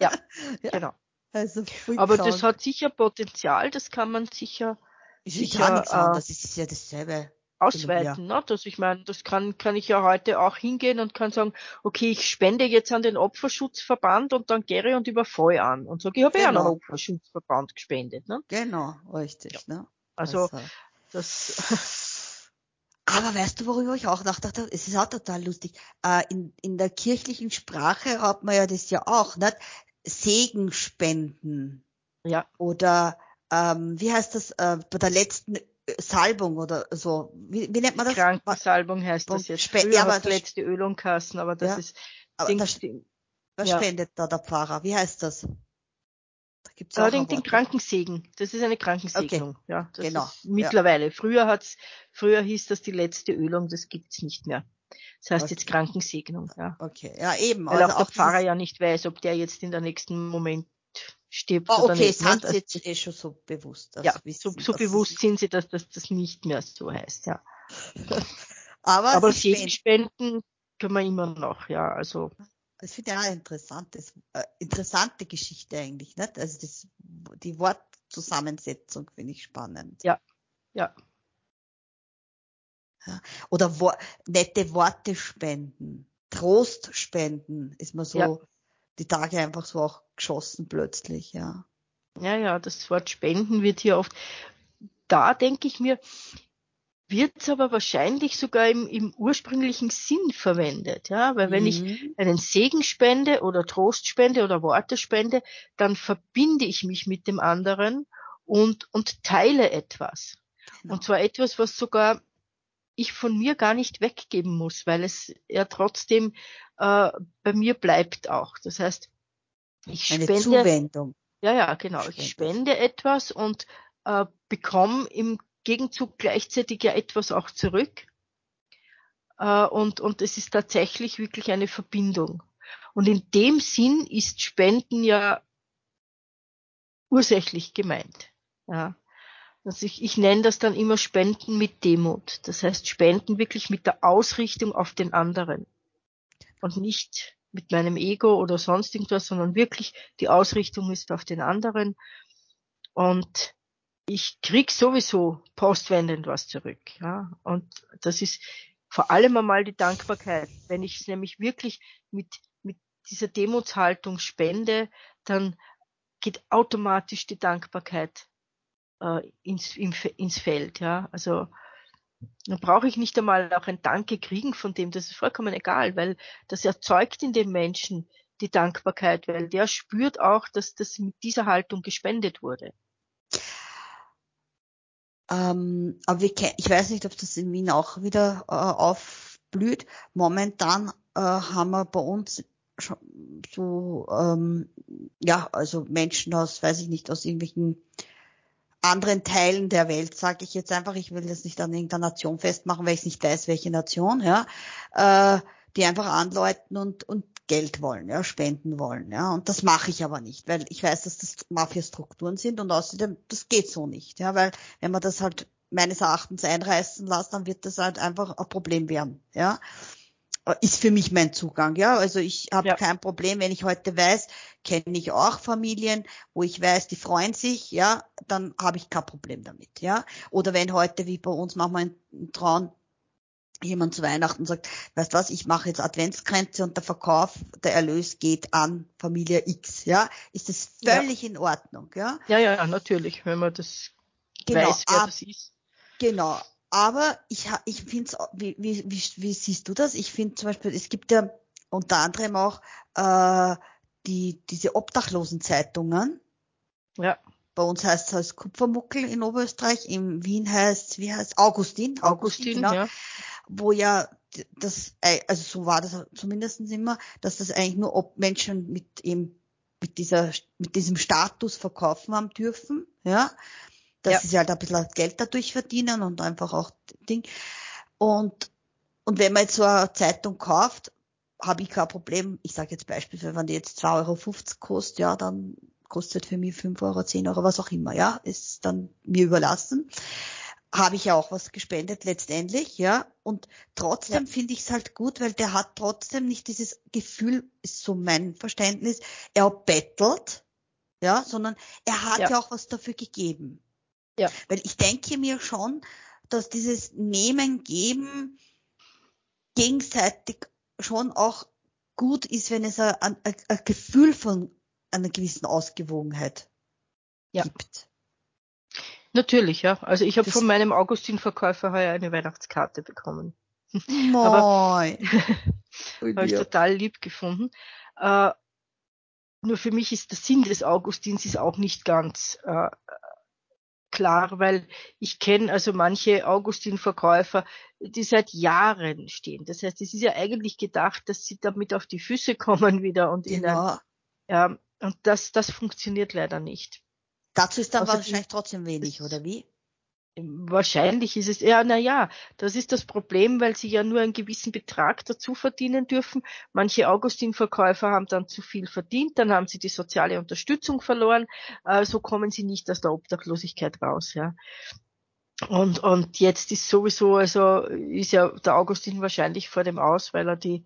Ja, Ja. genau. Also Aber krank. das hat sicher Potenzial, das kann man sicher ist sicher, ja äh, es ist ja dasselbe. ausweiten. Ne? Das, ich meine, das kann, kann ich ja heute auch hingehen und kann sagen, okay, ich spende jetzt an den Opferschutzverband und dann gehe ich und überfall an und sage, ich habe ja an Genau. den Opferschutzverband gespendet. Ne? Genau, richtig, ne? Also das, Aber weißt du, worüber ich auch nachgedacht habe? Es ist auch total lustig. Äh, in, in der kirchlichen Sprache hat man ja das ja auch, nicht? Segen spenden. ja, Oder ähm, wie heißt das äh, bei der letzten Salbung oder so? Wie, wie nennt man das? Krankensalbung heißt das jetzt. Spe- Früher ja, aber letzte Ölungkassen, aber das Ja, ist Aber Ding, das- Ding. Was ja. spendet da der Pfarrer? Wie heißt das? Gibt's Ja, auch den, den? Krankensegen. Das ist eine Krankensegnung. Ja, das Genau, ist mittlerweile. Früher hat's, früher hieß das die letzte Ölung, das gibt's nicht mehr. Das heißt Okay. jetzt Krankensegnung, ja. Okay, ja eben. Weil also auch der Pfarrer ja nicht weiß, ob der jetzt in der nächsten Moment stirbt oder okay, nicht. es hat ne? Das- jetzt eh schon so bewusst. ja, wissen, so, so dass bewusst sind sie, dass das, das nicht mehr so heißt, ja. Aber, Aber spenden. Segenspenden können wir immer noch, ja, also, Das finde ich auch interessant, das, äh, interessante Geschichte eigentlich, nicht? Also das, die Wortzusammensetzung finde ich spannend. ja. Oder wo, nette Worte spenden, Trost spenden, ist mir so Ja. die Tage einfach so auch geschossen plötzlich, ja. Ja, ja, das Wort Spenden wird hier oft, da denke ich mir, wird es aber wahrscheinlich sogar im, im ursprünglichen Sinn verwendet, ja, weil wenn ich Mhm. einen Segen spende oder Trost spende oder Worte spende, dann verbinde ich mich mit dem anderen und, und teile etwas. Genau. Und zwar etwas, was sogar ich von mir gar nicht weggeben muss, weil es ja trotzdem äh, bei mir bleibt auch. Das heißt, ich Eine spende, Zuwendung. ja, ja, genau, ich spende etwas und äh, bekomme im Gegenzug gleichzeitig ja etwas auch zurück. Äh, und, und es ist tatsächlich wirklich eine Verbindung. Und in dem Sinn ist Spenden ja ursächlich gemeint. Ja. Also ich, ich nenne das dann immer Spenden mit Demut. Das heißt Spenden wirklich mit der Ausrichtung auf den anderen. Und nicht mit meinem Ego oder sonst irgendwas, sondern wirklich die Ausrichtung ist auf den anderen. Und ich krieg sowieso postwendend was zurück. Ja. Und das ist vor allem einmal die Dankbarkeit. Wenn ich es nämlich wirklich mit, mit dieser Demutshaltung spende, dann geht automatisch die Dankbarkeit äh, ins, im, ins Feld. Ja. Also dann brauche ich nicht einmal auch ein Danke kriegen von dem, das ist vollkommen egal, weil das erzeugt in dem Menschen die Dankbarkeit, weil der spürt auch, dass das mit dieser Haltung gespendet wurde. Ähm, aber wir, ich weiß nicht, ob das in Wien auch wieder äh, aufblüht. Momentan äh, haben wir bei uns so, ähm, ja, also Menschen aus, weiß ich nicht, aus irgendwelchen anderen Teilen der Welt, sage ich jetzt einfach, ich will das nicht an irgendeiner Nation festmachen, weil ich nicht weiß, welche Nation, ja, äh, die einfach anläuten und, und Geld wollen, ja, spenden wollen, ja, und das mache ich aber nicht, weil ich weiß, dass das Mafia-Strukturen sind und außerdem, das geht so nicht, ja, weil wenn man das halt meines Erachtens einreißen lässt, dann wird das halt einfach ein Problem werden, ja ist für mich mein Zugang, ja. Also ich habe Ja. kein Problem, wenn ich heute weiß, kenne ich auch Familien, wo ich weiß, die freuen sich, ja, dann habe ich kein Problem damit, ja. Oder wenn heute, wie bei uns manchmal in Trauen, jemand zu Weihnachten sagt, weißt was, ich mache jetzt Adventskränze und der Verkauf, der Erlös geht an Familie X, ja, ist das Ja. völlig in Ordnung, ja. Ja, ja, natürlich, wenn man das Genau, weiß, wer ab- das ist. Genau. Aber ich, ich finde wie, wie, wie, wie siehst du das? Ich finde zum Beispiel, es gibt ja unter anderem auch äh, die, diese Obdachlosenzeitungen. Ja, Bei uns heißt es heißt Kupfermuckel in Oberösterreich, in Wien heißt wie heißt Augustin, Augustin, genau, ja. Wo ja das, äh, also so war das zumindest immer, dass das eigentlich nur ob Menschen mit eben mit dieser mit diesem Status verkaufen haben dürfen, ja, dass Ja. sie halt ein bisschen Geld dadurch verdienen und einfach auch Ding. Und und wenn man jetzt so eine Zeitung kauft, habe ich kein Problem. Ich sage jetzt beispielsweise, wenn die jetzt 2,50 Euro kostet, ja, dann kostet für mich 5 Euro, 10 Euro, was auch immer, ja, ist dann mir überlassen. Habe ich ja auch was gespendet letztendlich, ja. Und trotzdem finde ich es halt gut, weil der hat trotzdem nicht dieses Gefühl, ist so mein Verständnis, er bettelt, ja, sondern er hat Ja. ja, auch was dafür gegeben. Ja. Weil ich denke mir schon, dass dieses Nehmen, Geben gegenseitig schon auch gut ist, wenn es ein, ein, ein Gefühl von einer gewissen Ausgewogenheit Ja. gibt. Natürlich, ja. Also ich habe von meinem Augustin-Verkäufer heuer eine Weihnachtskarte bekommen. Moin. Habe ich total lieb gefunden. Äh, nur für mich ist der Sinn des Augustins ist auch nicht ganz äh, klar, weil ich kenne also manche Augustin-Verkäufer, die seit Jahren stehen. Das heißt, es ist ja eigentlich gedacht, dass sie damit auf die Füße kommen wieder und Genau. ja, Und das, das funktioniert leider nicht. Dazu ist dann also wahrscheinlich trotzdem wenig, oder wie? Wahrscheinlich ist es, ja, na ja, das ist das Problem, weil sie ja nur einen gewissen Betrag dazu verdienen dürfen. Manche Augustin-Verkäufer haben dann zu viel verdient, dann haben sie die soziale Unterstützung verloren, äh, so kommen sie nicht aus der Obdachlosigkeit raus, ja. Und, und jetzt ist sowieso, also ist ja der Augustin wahrscheinlich vor dem Aus, weil er die,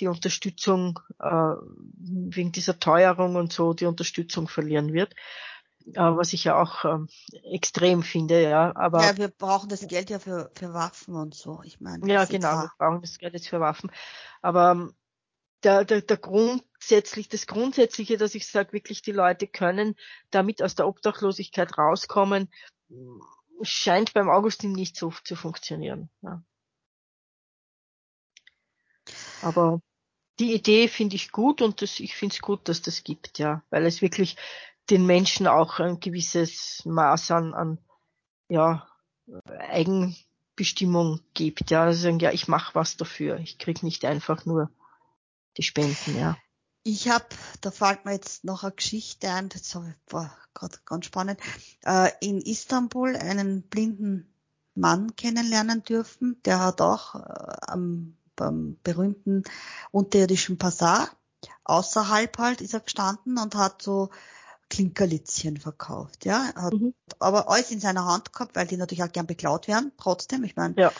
die Unterstützung äh, wegen dieser Teuerung und so die Unterstützung verlieren wird was ich ja auch ähm, extrem finde, ja. Aber ja, wir brauchen das Geld ja für, für Waffen und so. Ich meine. Ja, genau, wir brauchen das Geld jetzt für Waffen. Aber ähm, der, der, der grundsätzlich, das Grundsätzliche, dass ich sage, wirklich die Leute können damit aus der Obdachlosigkeit rauskommen, scheint beim Augustin nicht so zu funktionieren. Ja. Aber die Idee finde ich gut und das, ich finde es gut, dass das gibt, ja, weil es wirklich den Menschen auch ein gewisses Maß an, an ja, Eigenbestimmung gibt. Ja, also sagen, ja, ich mache was dafür. Ich krieg nicht einfach nur die Spenden, ja. Ich habe, da fällt mir jetzt noch eine Geschichte ein, das war gerade ganz spannend, äh, in Istanbul einen blinden Mann kennenlernen dürfen, der hat auch äh, am beim berühmten unterirdischen Passar außerhalb halt ist er gestanden und hat so Klinkerlitzchen verkauft, ja. Hat mhm. aber alles in seiner Hand gehabt, weil die natürlich auch gern beklaut werden, trotzdem. Ich meine, ja.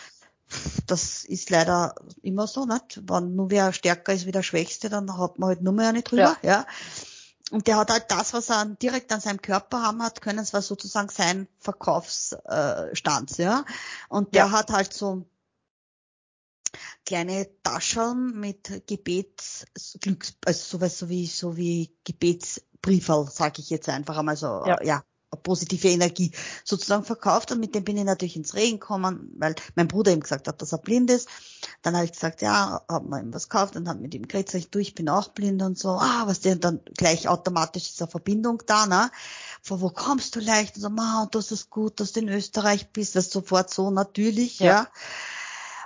das ist leider immer so, nicht? Wenn nur wer stärker ist wie der Schwächste, dann hat man halt nur mehr nicht drüber, ja. ja. Und der hat halt das, was er direkt an seinem Körper haben hat können, es war sozusagen sein Verkaufsstand, ja. Und der ja. hat halt so kleine Taschen mit Gebets, Glücks, also sowas so wie, so wie Gebetsbrieferl, sage ich jetzt einfach einmal so, ja. ja positive Energie sozusagen verkauft und mit dem bin ich natürlich ins Regen gekommen, weil mein Bruder ihm gesagt hat, dass er blind ist. Dann habe ich gesagt, ja, haben wir ihm was gekauft und haben mit ihm geredet, sag ich, du, ich bin auch blind und so, ah, was der, dann gleich automatisch ist eine Verbindung da, ne? Von wo kommst du leicht? Und so, ma, und das ist gut, dass du in Österreich bist, das sofort so natürlich, ja. ja.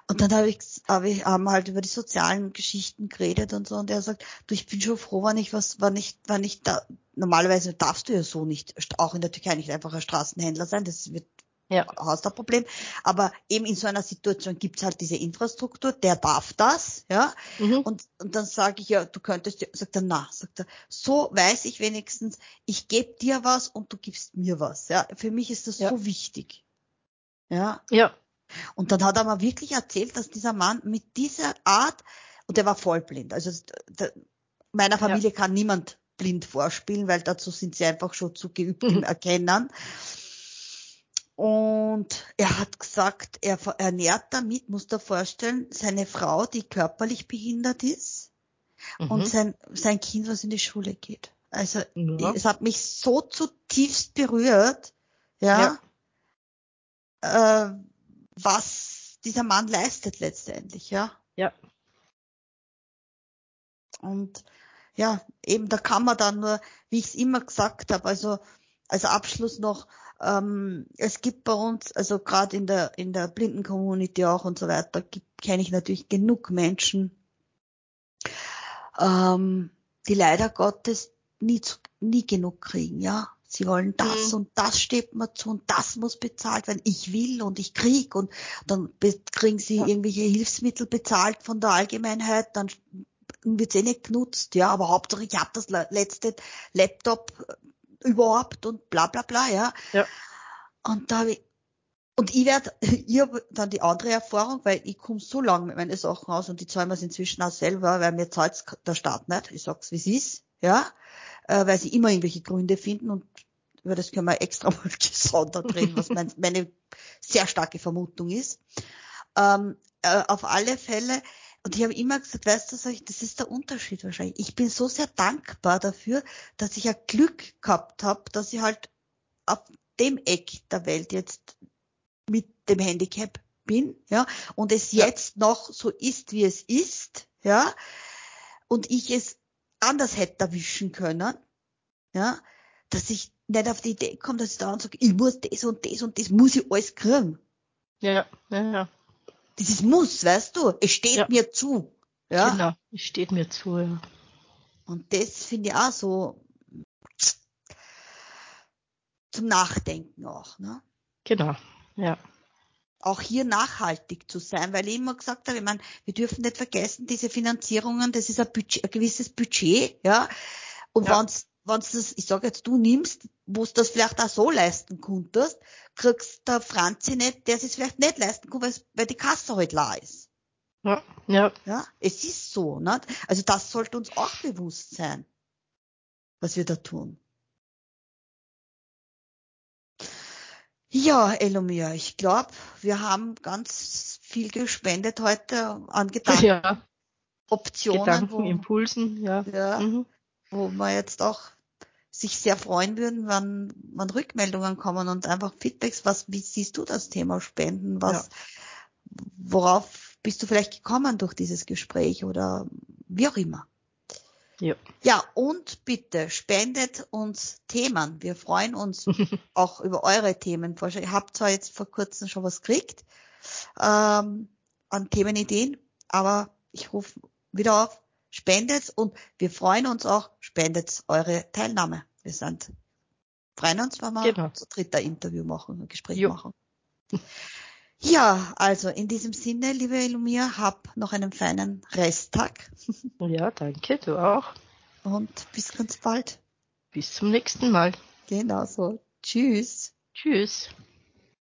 Und dann habe ich, hab ich haben halt über die sozialen Geschichten geredet und so. Und er sagt, du, ich bin schon froh, wenn ich was, wenn ich, wenn ich da, normalerweise darfst du ja so nicht, auch in der Türkei nicht einfach ein Straßenhändler sein. Das wird ja. hast ein Problem. Aber eben in so einer Situation gibt's halt diese Infrastruktur, der darf das, ja. Mhm. Und, und dann sage ich ja, du könntest, sagt er, na, sagt er, so weiß ich wenigstens, ich gebe dir was und du gibst mir was. Ja, für mich ist das ja. so wichtig. Ja. Ja. Und dann hat er mir wirklich erzählt, dass dieser Mann mit dieser Art, und der war vollblind, also der, meiner Familie ja. kann niemand blind vorspielen, weil dazu sind sie einfach schon zu geübt im mhm. Erkennen. Und er hat gesagt, er ernährt damit, muss dir vorstellen, seine Frau, die körperlich behindert ist, mhm. und sein, sein Kind, was in die Schule geht. Also ja. es hat mich so zutiefst berührt, ja, ja. Äh, was dieser Mann leistet letztendlich, ja. Ja. Und ja, eben da kann man dann nur, wie ich es immer gesagt habe, also als Abschluss noch, ähm, es gibt bei uns, also gerade in der in der blinden Community auch und so weiter, kenne ich natürlich genug Menschen, ähm, die leider Gottes nie nie genug kriegen, ja. Sie wollen das mhm. und das steht mir zu und das muss bezahlt werden. Ich will und ich krieg und dann kriegen sie ja. irgendwelche Hilfsmittel bezahlt von der Allgemeinheit, dann wird's eh nicht genutzt, ja, aber Hauptsache ich habe das letzte Laptop überhaupt und bla bla bla, ja. ja. Und da habe ich und ich werde, ich habe dann die andere Erfahrung, weil ich komme so lange mit meinen Sachen aus und die zahlen wir inzwischen auch selber, weil mir zahlt der Staat nicht. Ich sag's wie es ist, ja, äh, weil sie immer irgendwelche Gründe finden und über das können wir extra mal gesondert reden, was mein, meine sehr starke Vermutung ist. Ähm, äh, auf alle Fälle, und ich habe immer gesagt, weißt du, das ist der Unterschied wahrscheinlich. Ich bin so sehr dankbar dafür, dass ich ein Glück gehabt habe, dass ich halt auf dem Eck der Welt jetzt mit dem Handicap bin, ja, und es ja. jetzt noch so ist, wie es ist, ja, und ich es anders hätte erwischen können, ja, dass ich nicht auf die Idee komme, dass ich da und sage, ich muss das und das und das muss ich alles kriegen. Ja, ja, ja. Das ist Muss, weißt du? Es steht ja. mir zu. Ja. Genau, es steht mir zu, ja. Und das finde ich auch so zum Nachdenken auch. Ne? Genau, ja. Auch hier nachhaltig zu sein, weil ich immer gesagt habe, ich meine, wir dürfen nicht vergessen, diese Finanzierungen, das ist ein, Budget, ein gewisses Budget, ja. Und ja. Wenn's, wenn's das, ich sage jetzt, du nimmst, wo du das vielleicht auch so leisten konntest, kriegst der Franzi nicht, der es vielleicht nicht leisten kann, weil die Kasse halt leer ist. Ja, ja. Ja, es ist so, ne? Also das sollte uns auch bewusst sein, was wir da tun. Ja, Elomir, ich glaube, wir haben ganz viel gespendet heute an Gedanken. Ja. Optionen. Gedanken, wo, Impulsen, ja. ja mhm. Wo wir jetzt auch sich sehr freuen würden, wenn, wenn Rückmeldungen kommen und einfach Feedbacks, was, wie siehst du das Thema Spenden, was, ja. worauf bist du vielleicht gekommen durch dieses Gespräch oder wie auch immer. Ja. ja, und bitte spendet uns Themen. Wir freuen uns auch über eure Themenvorschläge. Ich habe zwar jetzt vor kurzem schon was gekriegt ähm, an Themenideen, aber ich rufe wieder auf, spendet und wir freuen uns auch, spendet eure Teilnahme. Wir sind freuen uns, wenn wir genau. zu dritter Interview machen, ein Gespräch jo. machen. Ja, also in diesem Sinne, liebe Elumia, hab noch einen feinen Resttag. Ja, danke, du auch. Und bis ganz bald. Bis zum nächsten Mal. Genau so. Tschüss. Tschüss.